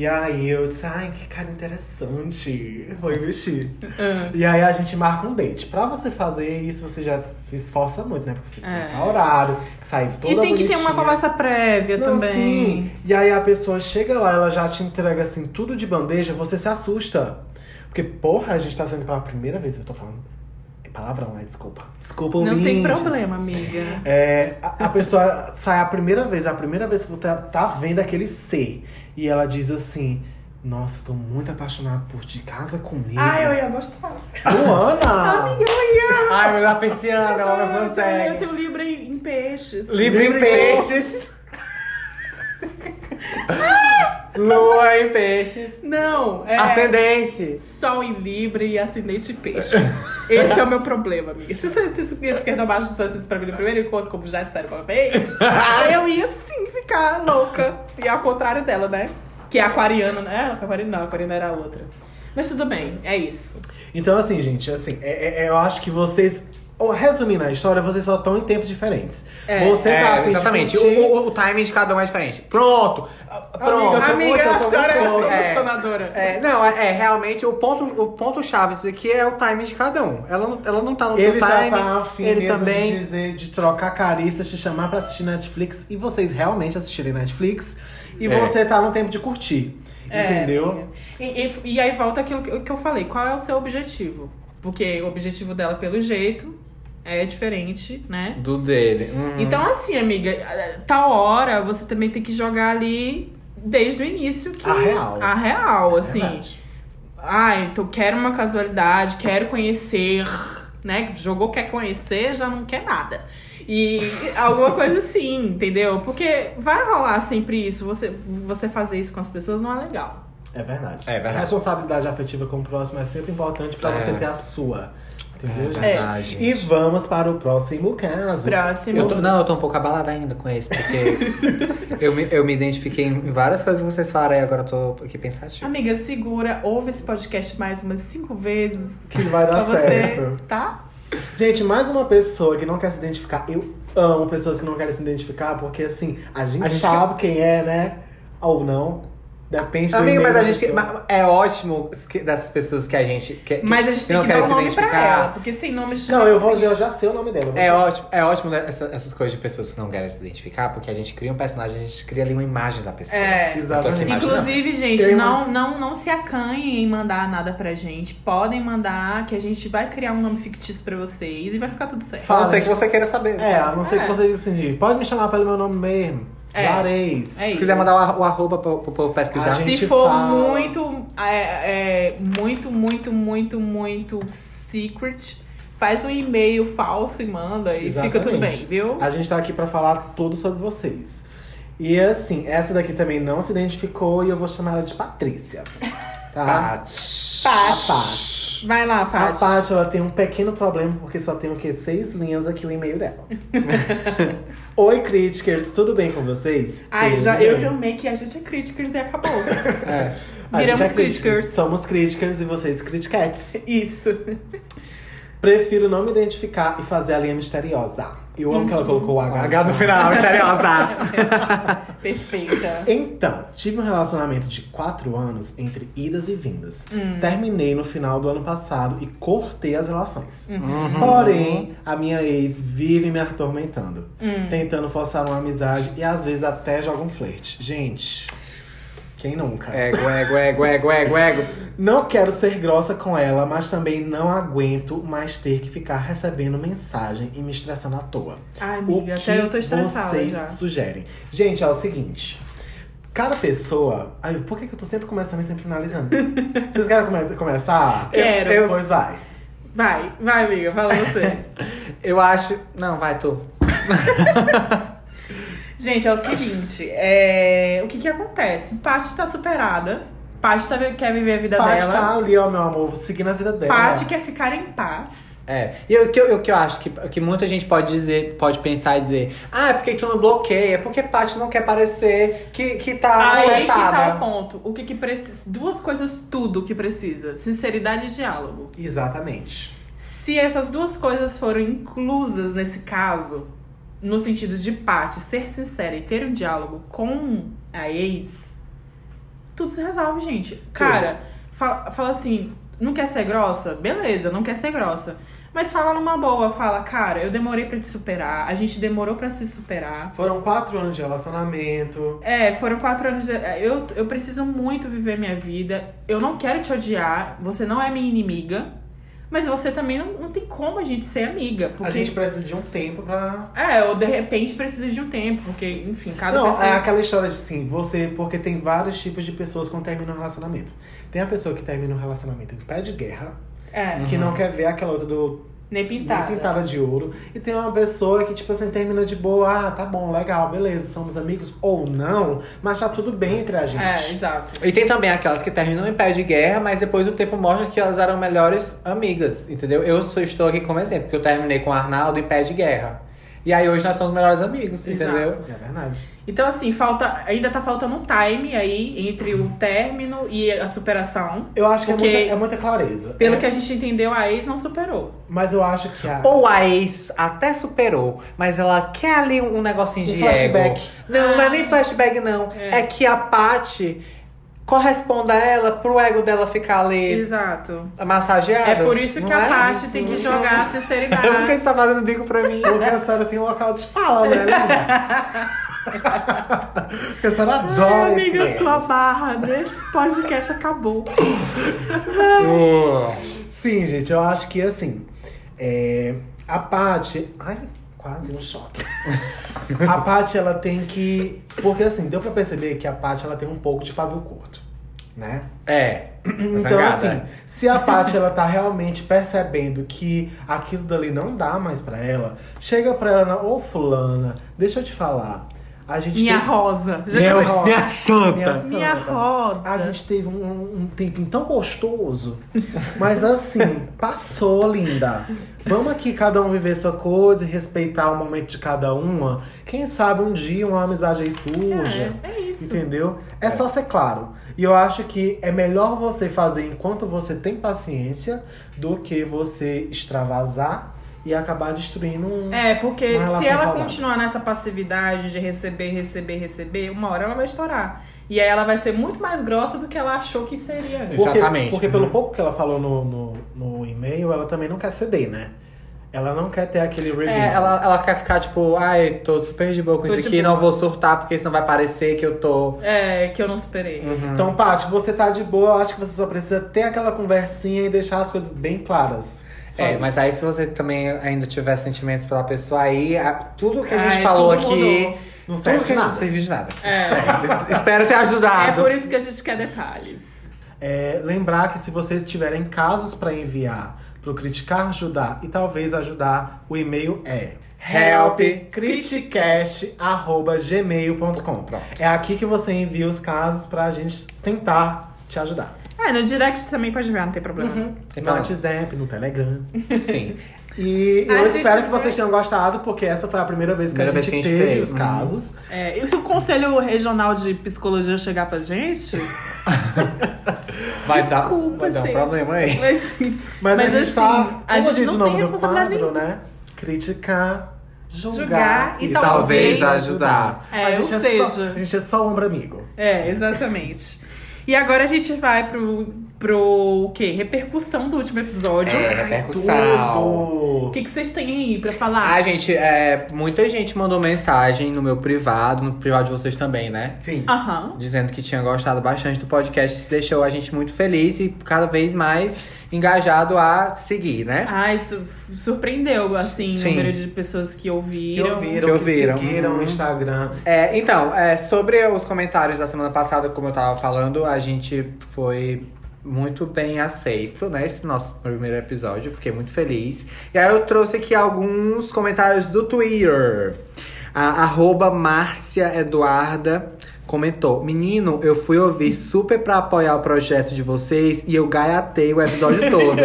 e aí eu disse, ai, que cara interessante, vou investir. Ah. e aí a gente marca um date. Pra você fazer isso, você já se esforça muito, né? Porque você tem que É. marcar horário, sair toda E tem que ter uma bonitinha. conversa prévia Não, também. sim. E aí a pessoa chega lá, ela já te entrega assim, tudo de bandeja, você se assusta. Porque, porra, a gente tá sendo pela primeira vez, eu tô falando. É palavrão, né? Desculpa. Desculpa, Não tem ouvintes. problema, amiga. É, a, a pessoa <laughs> sai a primeira vez, a primeira vez que você tá, tá vendo aquele ser. E ela diz assim: Nossa, eu tô muito apaixonado por ti, casa comigo. Ah, eu ia gostar. Luana! <laughs> Amiga, eu ia. Ai, meu Deus, pisciana, ela não Eu consegue. tenho Libra em, em peixes. Livre em peixes. <laughs> Lua em peixes. Não, é Ascendente. Sol em Libra e ascendente em peixes. Esse é o meu problema, amiga. Se você se, se esquerda abaixo isso pra mim no primeiro encontro, como já disseram uma vez, <laughs> eu ia sim ficar louca. E ao contrário dela, né? Que é aquariana, né? Ela, aquariana não, aquariana era a outra. Mas tudo bem, é isso. Então, assim, gente, assim, é- é- eu acho que vocês. Ou, Resumindo a história, vocês só estão em tempos diferentes. É. Você tá a fim É, de exatamente. curtir- O, o, o timing de cada um é diferente. Pronto. Pronto. eu tô Amiga, muito, tô a senhora é muito- uma é. solucionadora. É, não, é, é, realmente o ponto, o ponto chave disso aqui é o timing de cada um. Ela não, ela não tá no Ele já time, tá afim ele mesmo também. de dizer, de trocar carícias, te chamar pra assistir Netflix e vocês realmente assistirem Netflix e É. você tá no tempo de curtir. É, entendeu? amiga. E, e- e aí volta aquilo que que eu falei. Qual é o seu objetivo? Porque o objetivo dela, pelo jeito, é diferente, né? Do dele. Uhum. Então, assim, amiga, tal hora você também tem que jogar ali desde o início que. A real. A real, assim. Verdade. Ah, então quero uma casualidade, quero conhecer, né? Jogou quer conhecer, já não quer nada. E alguma coisa assim, entendeu? Porque vai rolar sempre isso. Você, você fazer isso com as pessoas não é legal. É verdade. É verdade. A responsabilidade afetiva com o próximo é sempre importante pra É. você ter a sua. Entendeu, É gente? verdade, E vamos para o próximo caso. Próximo. Eu tô, não, eu tô um pouco abalada ainda com esse, porque <laughs> eu, me, eu me identifiquei em várias coisas que vocês falaram e agora eu tô aqui pensativo. Amiga, segura, ouve esse podcast mais umas cinco vezes. Que vai dar pra você, certo. tá? Gente, mais uma pessoa que não quer se identificar. Eu amo pessoas que não querem se identificar, porque assim, a gente, A gente sabe quem é, né? Ou não. Depende do Amigo, mas a gente. pessoa. ma- É ótimo que- dessas pessoas que a gente. Que, Mas a gente que tem não que dar querem um se nome pra identificar. ela, porque sem nome de Não, eu vou eu já sei o nome dela. eu vou É chamar. ótimo, é ótimo essa- essas coisas de pessoas que não querem se identificar, porque a gente cria um personagem, a gente cria ali uma imagem da pessoa. É. Eu tô Exatamente. imaginando. Inclusive, gente, Eu não, não, não se acanhem em mandar nada pra gente. Podem mandar, que a gente vai criar um nome fictício pra vocês e vai ficar tudo certo. A não Fala, ser que você queira saber. É, a não ser É. que você diga assim, pode me chamar pelo meu nome mesmo. É. É Se isso. quiser mandar o, o arroba pro, pro povo pesquisar. A gente Se for fala. muito, é, é, muito, muito, muito, muito secret, faz um e-mail falso e manda e fica tudo bem, Exatamente. viu? A gente tá aqui pra falar tudo sobre vocês. E assim, essa daqui também não se identificou e eu vou chamar ela de Patrícia. <laughs> Tá? Pats. A Paty. Vai lá, A Paty. Paty, ela tem um pequeno problema, porque só tem o quê? Seis linhas aqui o e-mail dela. <laughs> Oi, Criticers, tudo bem com vocês? Ai, Tudo já, bem. eu já amei que a gente é críticos e acabou. <laughs> É. A gente Viramos é Criticers. Somos Criticers e vocês Criticats. Isso. Prefiro não me identificar e fazer a linha misteriosa. Eu amo que ela colocou o H, H no final, misteriosa. <laughs> Perfeita. <laughs> Então, tive um relacionamento de quatro anos entre idas e vindas. Hum. Terminei no final do ano passado e cortei as relações. Uhum. Porém, a minha ex vive me atormentando. Hum. Tentando forçar uma amizade e às vezes até joga um flerte. Gente, quem nunca? Ego, ego, ego, ego, ego, ego. Não quero ser grossa com ela, mas também não aguento mais ter que ficar recebendo mensagem e me estressando à toa. Ai, O amiga, que até eu tô estressada vocês já. sugerem? Gente, é o seguinte. Cada pessoa. Ai, por que, que eu tô sempre começando e sempre finalizando? <laughs> Vocês querem come- começar? Quero. Eu, pois vai. Vai, vai, amiga, fala você. <laughs> Eu acho. Não, vai tu. <laughs> Gente, é o seguinte, é... o que que acontece? Paty tá superada, Paty tá... quer viver a vida Paty dela, tá ali, ó, meu amor, seguindo a vida dela. Paty quer ficar em paz. É, e o que, eu- que eu acho que, que muita gente pode dizer, pode pensar e dizer, ah, é porque tu não bloqueia, é porque Paty não quer parecer que, que tá Aí que tá o ponto. O que que precisa? Duas coisas, tudo que precisa. Sinceridade e diálogo. Exatamente. Se essas duas coisas foram inclusas nesse caso, no sentido de Paty ser sincera e ter um diálogo com a ex, tudo se resolve, gente. Cara, fala, fala assim, não quer ser grossa? Beleza, não quer ser grossa. Mas fala numa boa, fala, cara, eu demorei pra te superar, a gente demorou pra se superar. Foram quatro anos de relacionamento. É, foram quatro anos. De... Eu, eu preciso muito viver minha vida. Eu não quero te odiar. Você não é minha inimiga. Mas você também não, não tem como a gente ser amiga. Porque... A gente precisa de um tempo pra. É, ou de repente precisa de um tempo. Porque, enfim, cada Não, pessoa. é aquela história de sim, você. Porque tem vários tipos de pessoas quando terminam um relacionamento. Tem a pessoa que termina um relacionamento em pé de guerra, É, que não quer ver aquela outra do nem pintada. nem pintada de ouro. E tem uma pessoa que, tipo assim, termina de boa, ah, tá bom, legal, beleza, somos amigos ou não, mas tá tudo bem entre a gente. É, exato. E tem também aquelas que terminam em pé de guerra, mas depois o tempo mostra que elas eram melhores amigas, entendeu? Eu sou, estou aqui como exemplo, porque eu terminei com o Arnaldo em pé de guerra. E aí hoje nós somos melhores amigos, Exato. entendeu? É verdade. Então, assim, falta. Ainda tá faltando um time aí entre o término e a superação. Eu acho que é, muita, é muita clareza. Pelo É, que a gente entendeu, a ex não superou. Mas eu acho que a. Ou a ex até superou, mas ela quer ali um negocinho Um de flashback. ego. Não, não é nem flashback, não. É. É, que a Paty corresponda a ela pro ego dela ficar ali Exato. massageado. É por isso que não a é? Paty tem que jogar a Por que sinceridade. tá fazendo bico pra mim? Porque a senhora tem um local de fala, né? Porque a senhora adora Ai, amiga, esse sua barra nesse podcast acabou. Sim, gente, eu acho que assim. é, a Paty. Ai, quase um choque. a Paty, ela tem que. Porque assim, deu pra perceber que a Paty ela tem um pouco de pavio curto, né? É. Então, Zangada. assim, se a Paty ela tá realmente percebendo que aquilo dali não dá mais pra ela, chega pra ela, na- ô fulana, deixa eu te falar. A gente Minha tem- rosa. Já Minha minha santa. Minha Minha santa. rosa. A gente teve um, um tempinho tão gostoso. Mas assim, <laughs> passou, linda. Vamos aqui cada um viver sua coisa e respeitar o momento de cada uma. Quem sabe um dia uma amizade aí surja. É, é isso. Entendeu? É, só ser claro. E eu acho que é melhor você fazer enquanto você tem paciência do que você extravasar e acabar destruindo um. É, porque se ela saudável. continuar nessa passividade de receber, receber, receber, uma hora ela vai estourar. E aí ela vai ser muito mais grossa do que ela achou que seria. Porque, Exatamente. Porque pelo pouco que ela falou no, no, no e-mail, ela também não quer ceder, né? Ela não quer ter aquele review. É, ela, ela quer ficar tipo, ai, tô super de boa com Tô isso aqui, boa. não vou surtar porque senão vai parecer que eu tô. É, que eu não superei. Uhum. Então, Paty, você tá de boa, eu acho que você só precisa ter aquela conversinha e deixar as coisas bem claras. Só É, isso. mas aí se você também ainda tiver sentimentos pela pessoa aí, a- tudo que a gente Ai, falou tudo aqui, mudou. não tudo serve que a de gente não nada. serviu de nada. É. Espero ter É ajudado. por isso que a gente quer detalhes. É, lembrar que se vocês tiverem casos pra enviar pro Criticar Ajudar e talvez ajudar, o e-mail é helpcriticast.gmail.com Pronto. É aqui que você envia os casos pra gente tentar te ajudar. É, no direct também pode ver, não tem problema. Uhum. Tem No. WhatsApp, no Telegram. Sim. E A eu gente espero que vocês tenham gostado, porque essa foi a primeira vez que, Primeira a, vez gente que a gente teve fez. os Uhum. casos. É, e se o Conselho Regional de Psicologia chegar pra gente, <laughs> Vai desculpa, dar, vai dar um gente. Mas, problema aí. Mas, Mas, a gente assim, tá, a gente diz não o nome tem do responsabilidade quadro, né? Criticar, julgar, Julgar e E talvez talvez ajudar. É, a, ou gente é seja- só, a gente é só ombro amigo. É, exatamente. E agora a gente vai pro, pro o quê? Repercussão do último episódio. É, repercussão. O que, que vocês têm aí pra falar? Ah, gente, é, muita gente mandou mensagem no meu privado, no privado de vocês também, né? Sim. Aham. Dizendo que tinha gostado bastante do podcast. Isso deixou a gente muito feliz e cada vez mais engajado a seguir, né? Ah, isso surpreendeu, assim, o número de pessoas que Que ouviram. ouviram, Que que, ouviram. seguiram Uhum. o Instagram. É, então, é, sobre os comentários da semana passada, como eu tava falando, a gente foi muito bem aceito, né? Esse nosso primeiro episódio, eu fiquei muito feliz. E aí eu trouxe aqui alguns comentários do Twitter. A arroba Márcia Eduarda comentou: Menino, eu fui ouvir super pra apoiar o projeto de vocês e eu gaiatei o episódio <laughs> todo.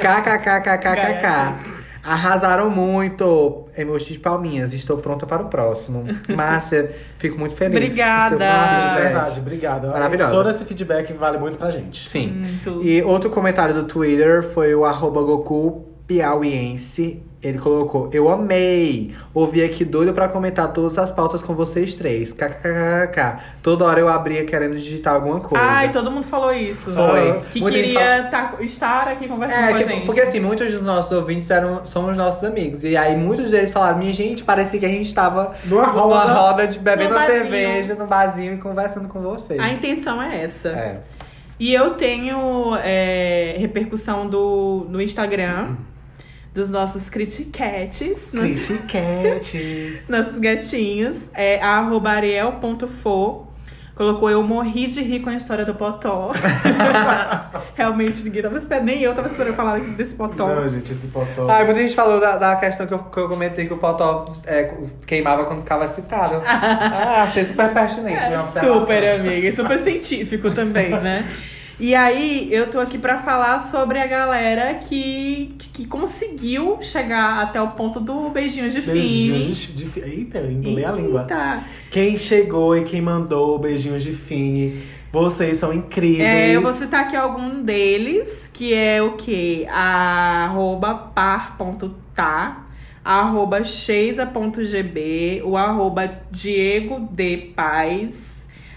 KKKKKKK. Arrasaram muito. Emoji de palminhas. Estou pronta para o próximo. Márcia, fico muito feliz. Obrigada. Nossa, de verdade, obrigado. Maravilhosa. Todo esse feedback vale muito pra gente. Sim. Muito. E outro comentário do Twitter foi o arroba Goku Piauiense. Ele colocou: Eu amei! Ouvi aqui doido pra comentar todas as pautas com vocês três. KKKK. Toda hora eu abria querendo digitar alguma coisa. Ai, todo mundo falou isso. Foi. Que Muita queria tá- estar aqui conversando É, com a que- gente. porque assim, muitos dos nossos ouvintes eram, são os nossos amigos. E aí muitos deles falaram, minha gente, parecia que a gente tava Numa numa roda. roda de bebendo cerveja no barzinho e conversando com vocês. A intenção é essa. É. E eu tenho é, repercussão do, no Instagram dos nossos critiquetes, nossos, Critiquetes. <laughs> nossos gatinhos. É arroba ariel.fo. Colocou eu morri de rir com a história do Potó. <laughs> Realmente ninguém tava esperando, nem eu tava esperando falar desse Potó. Não, gente, esse potão. Ah, muita gente falou da, da questão que eu, que eu comentei que o Potó é, queimava quando ficava excitado. <laughs> ah, achei super pertinente. observação. Super, amiga. E super científico também, né? E aí, eu tô aqui pra falar sobre a galera que, que conseguiu chegar até o ponto do beijinho de fim. Beijinhos de, de fim. Eita, eu embolei a língua. Quem chegou e quem mandou beijinhos de fim. Vocês são incríveis. É, eu vou citar aqui algum deles, que é o quê? A arroba par.tá, arroba sheisa.gb, o arroba Diego D. Paz,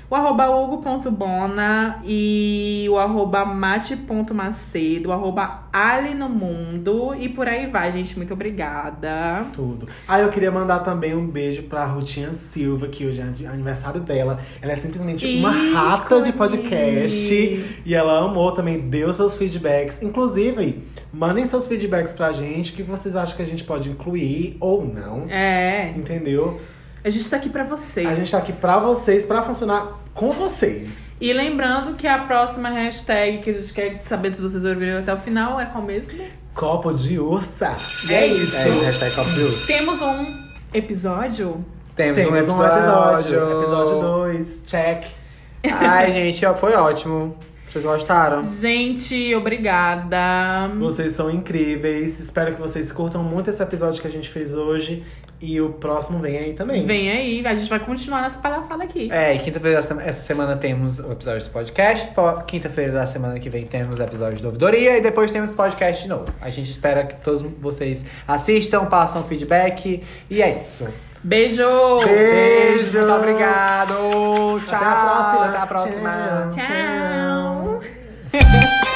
o arroba hugo.bona e o arroba mate.macedo, o arroba ali no mundo e por aí vai, gente. Muito obrigada. Tudo. Ah, eu queria mandar também um beijo pra Rutinha Silva, que hoje é aniversário dela. Ela é simplesmente uma Ícone. rata de podcast. E ela amou também, deu seus feedbacks. Inclusive, mandem seus feedbacks pra gente. O que vocês acham que a gente pode incluir ou não. É, Entendeu? A gente tá aqui pra vocês. A gente tá aqui pra vocês, pra funcionar com vocês. E lembrando que a próxima hashtag que a gente quer saber se vocês ouviram até o final é qual mesmo? Copo de ursa. É é isso. isso. É, hashtag Copo de Urso. Temos um episódio. Temos, Temos um episódio. Episódio 2. Check. Ai, gente, foi ótimo. Vocês gostaram? Gente, obrigada. Vocês são incríveis. Espero que vocês curtam muito esse episódio que a gente fez hoje. E o próximo vem aí também. Vem aí, a gente vai continuar nessa palhaçada aqui. É, e quinta-feira essa semana temos o episódio do podcast. Po- Quinta-feira da semana que vem temos o episódio do Ouvidoria. E depois temos podcast de novo. A gente espera que todos vocês assistam, passam feedback. E é isso. Beijo! Beijo! Muito obrigado! Tchau! Até a próxima. Até a próxima! Tchau. Tchau! <laughs>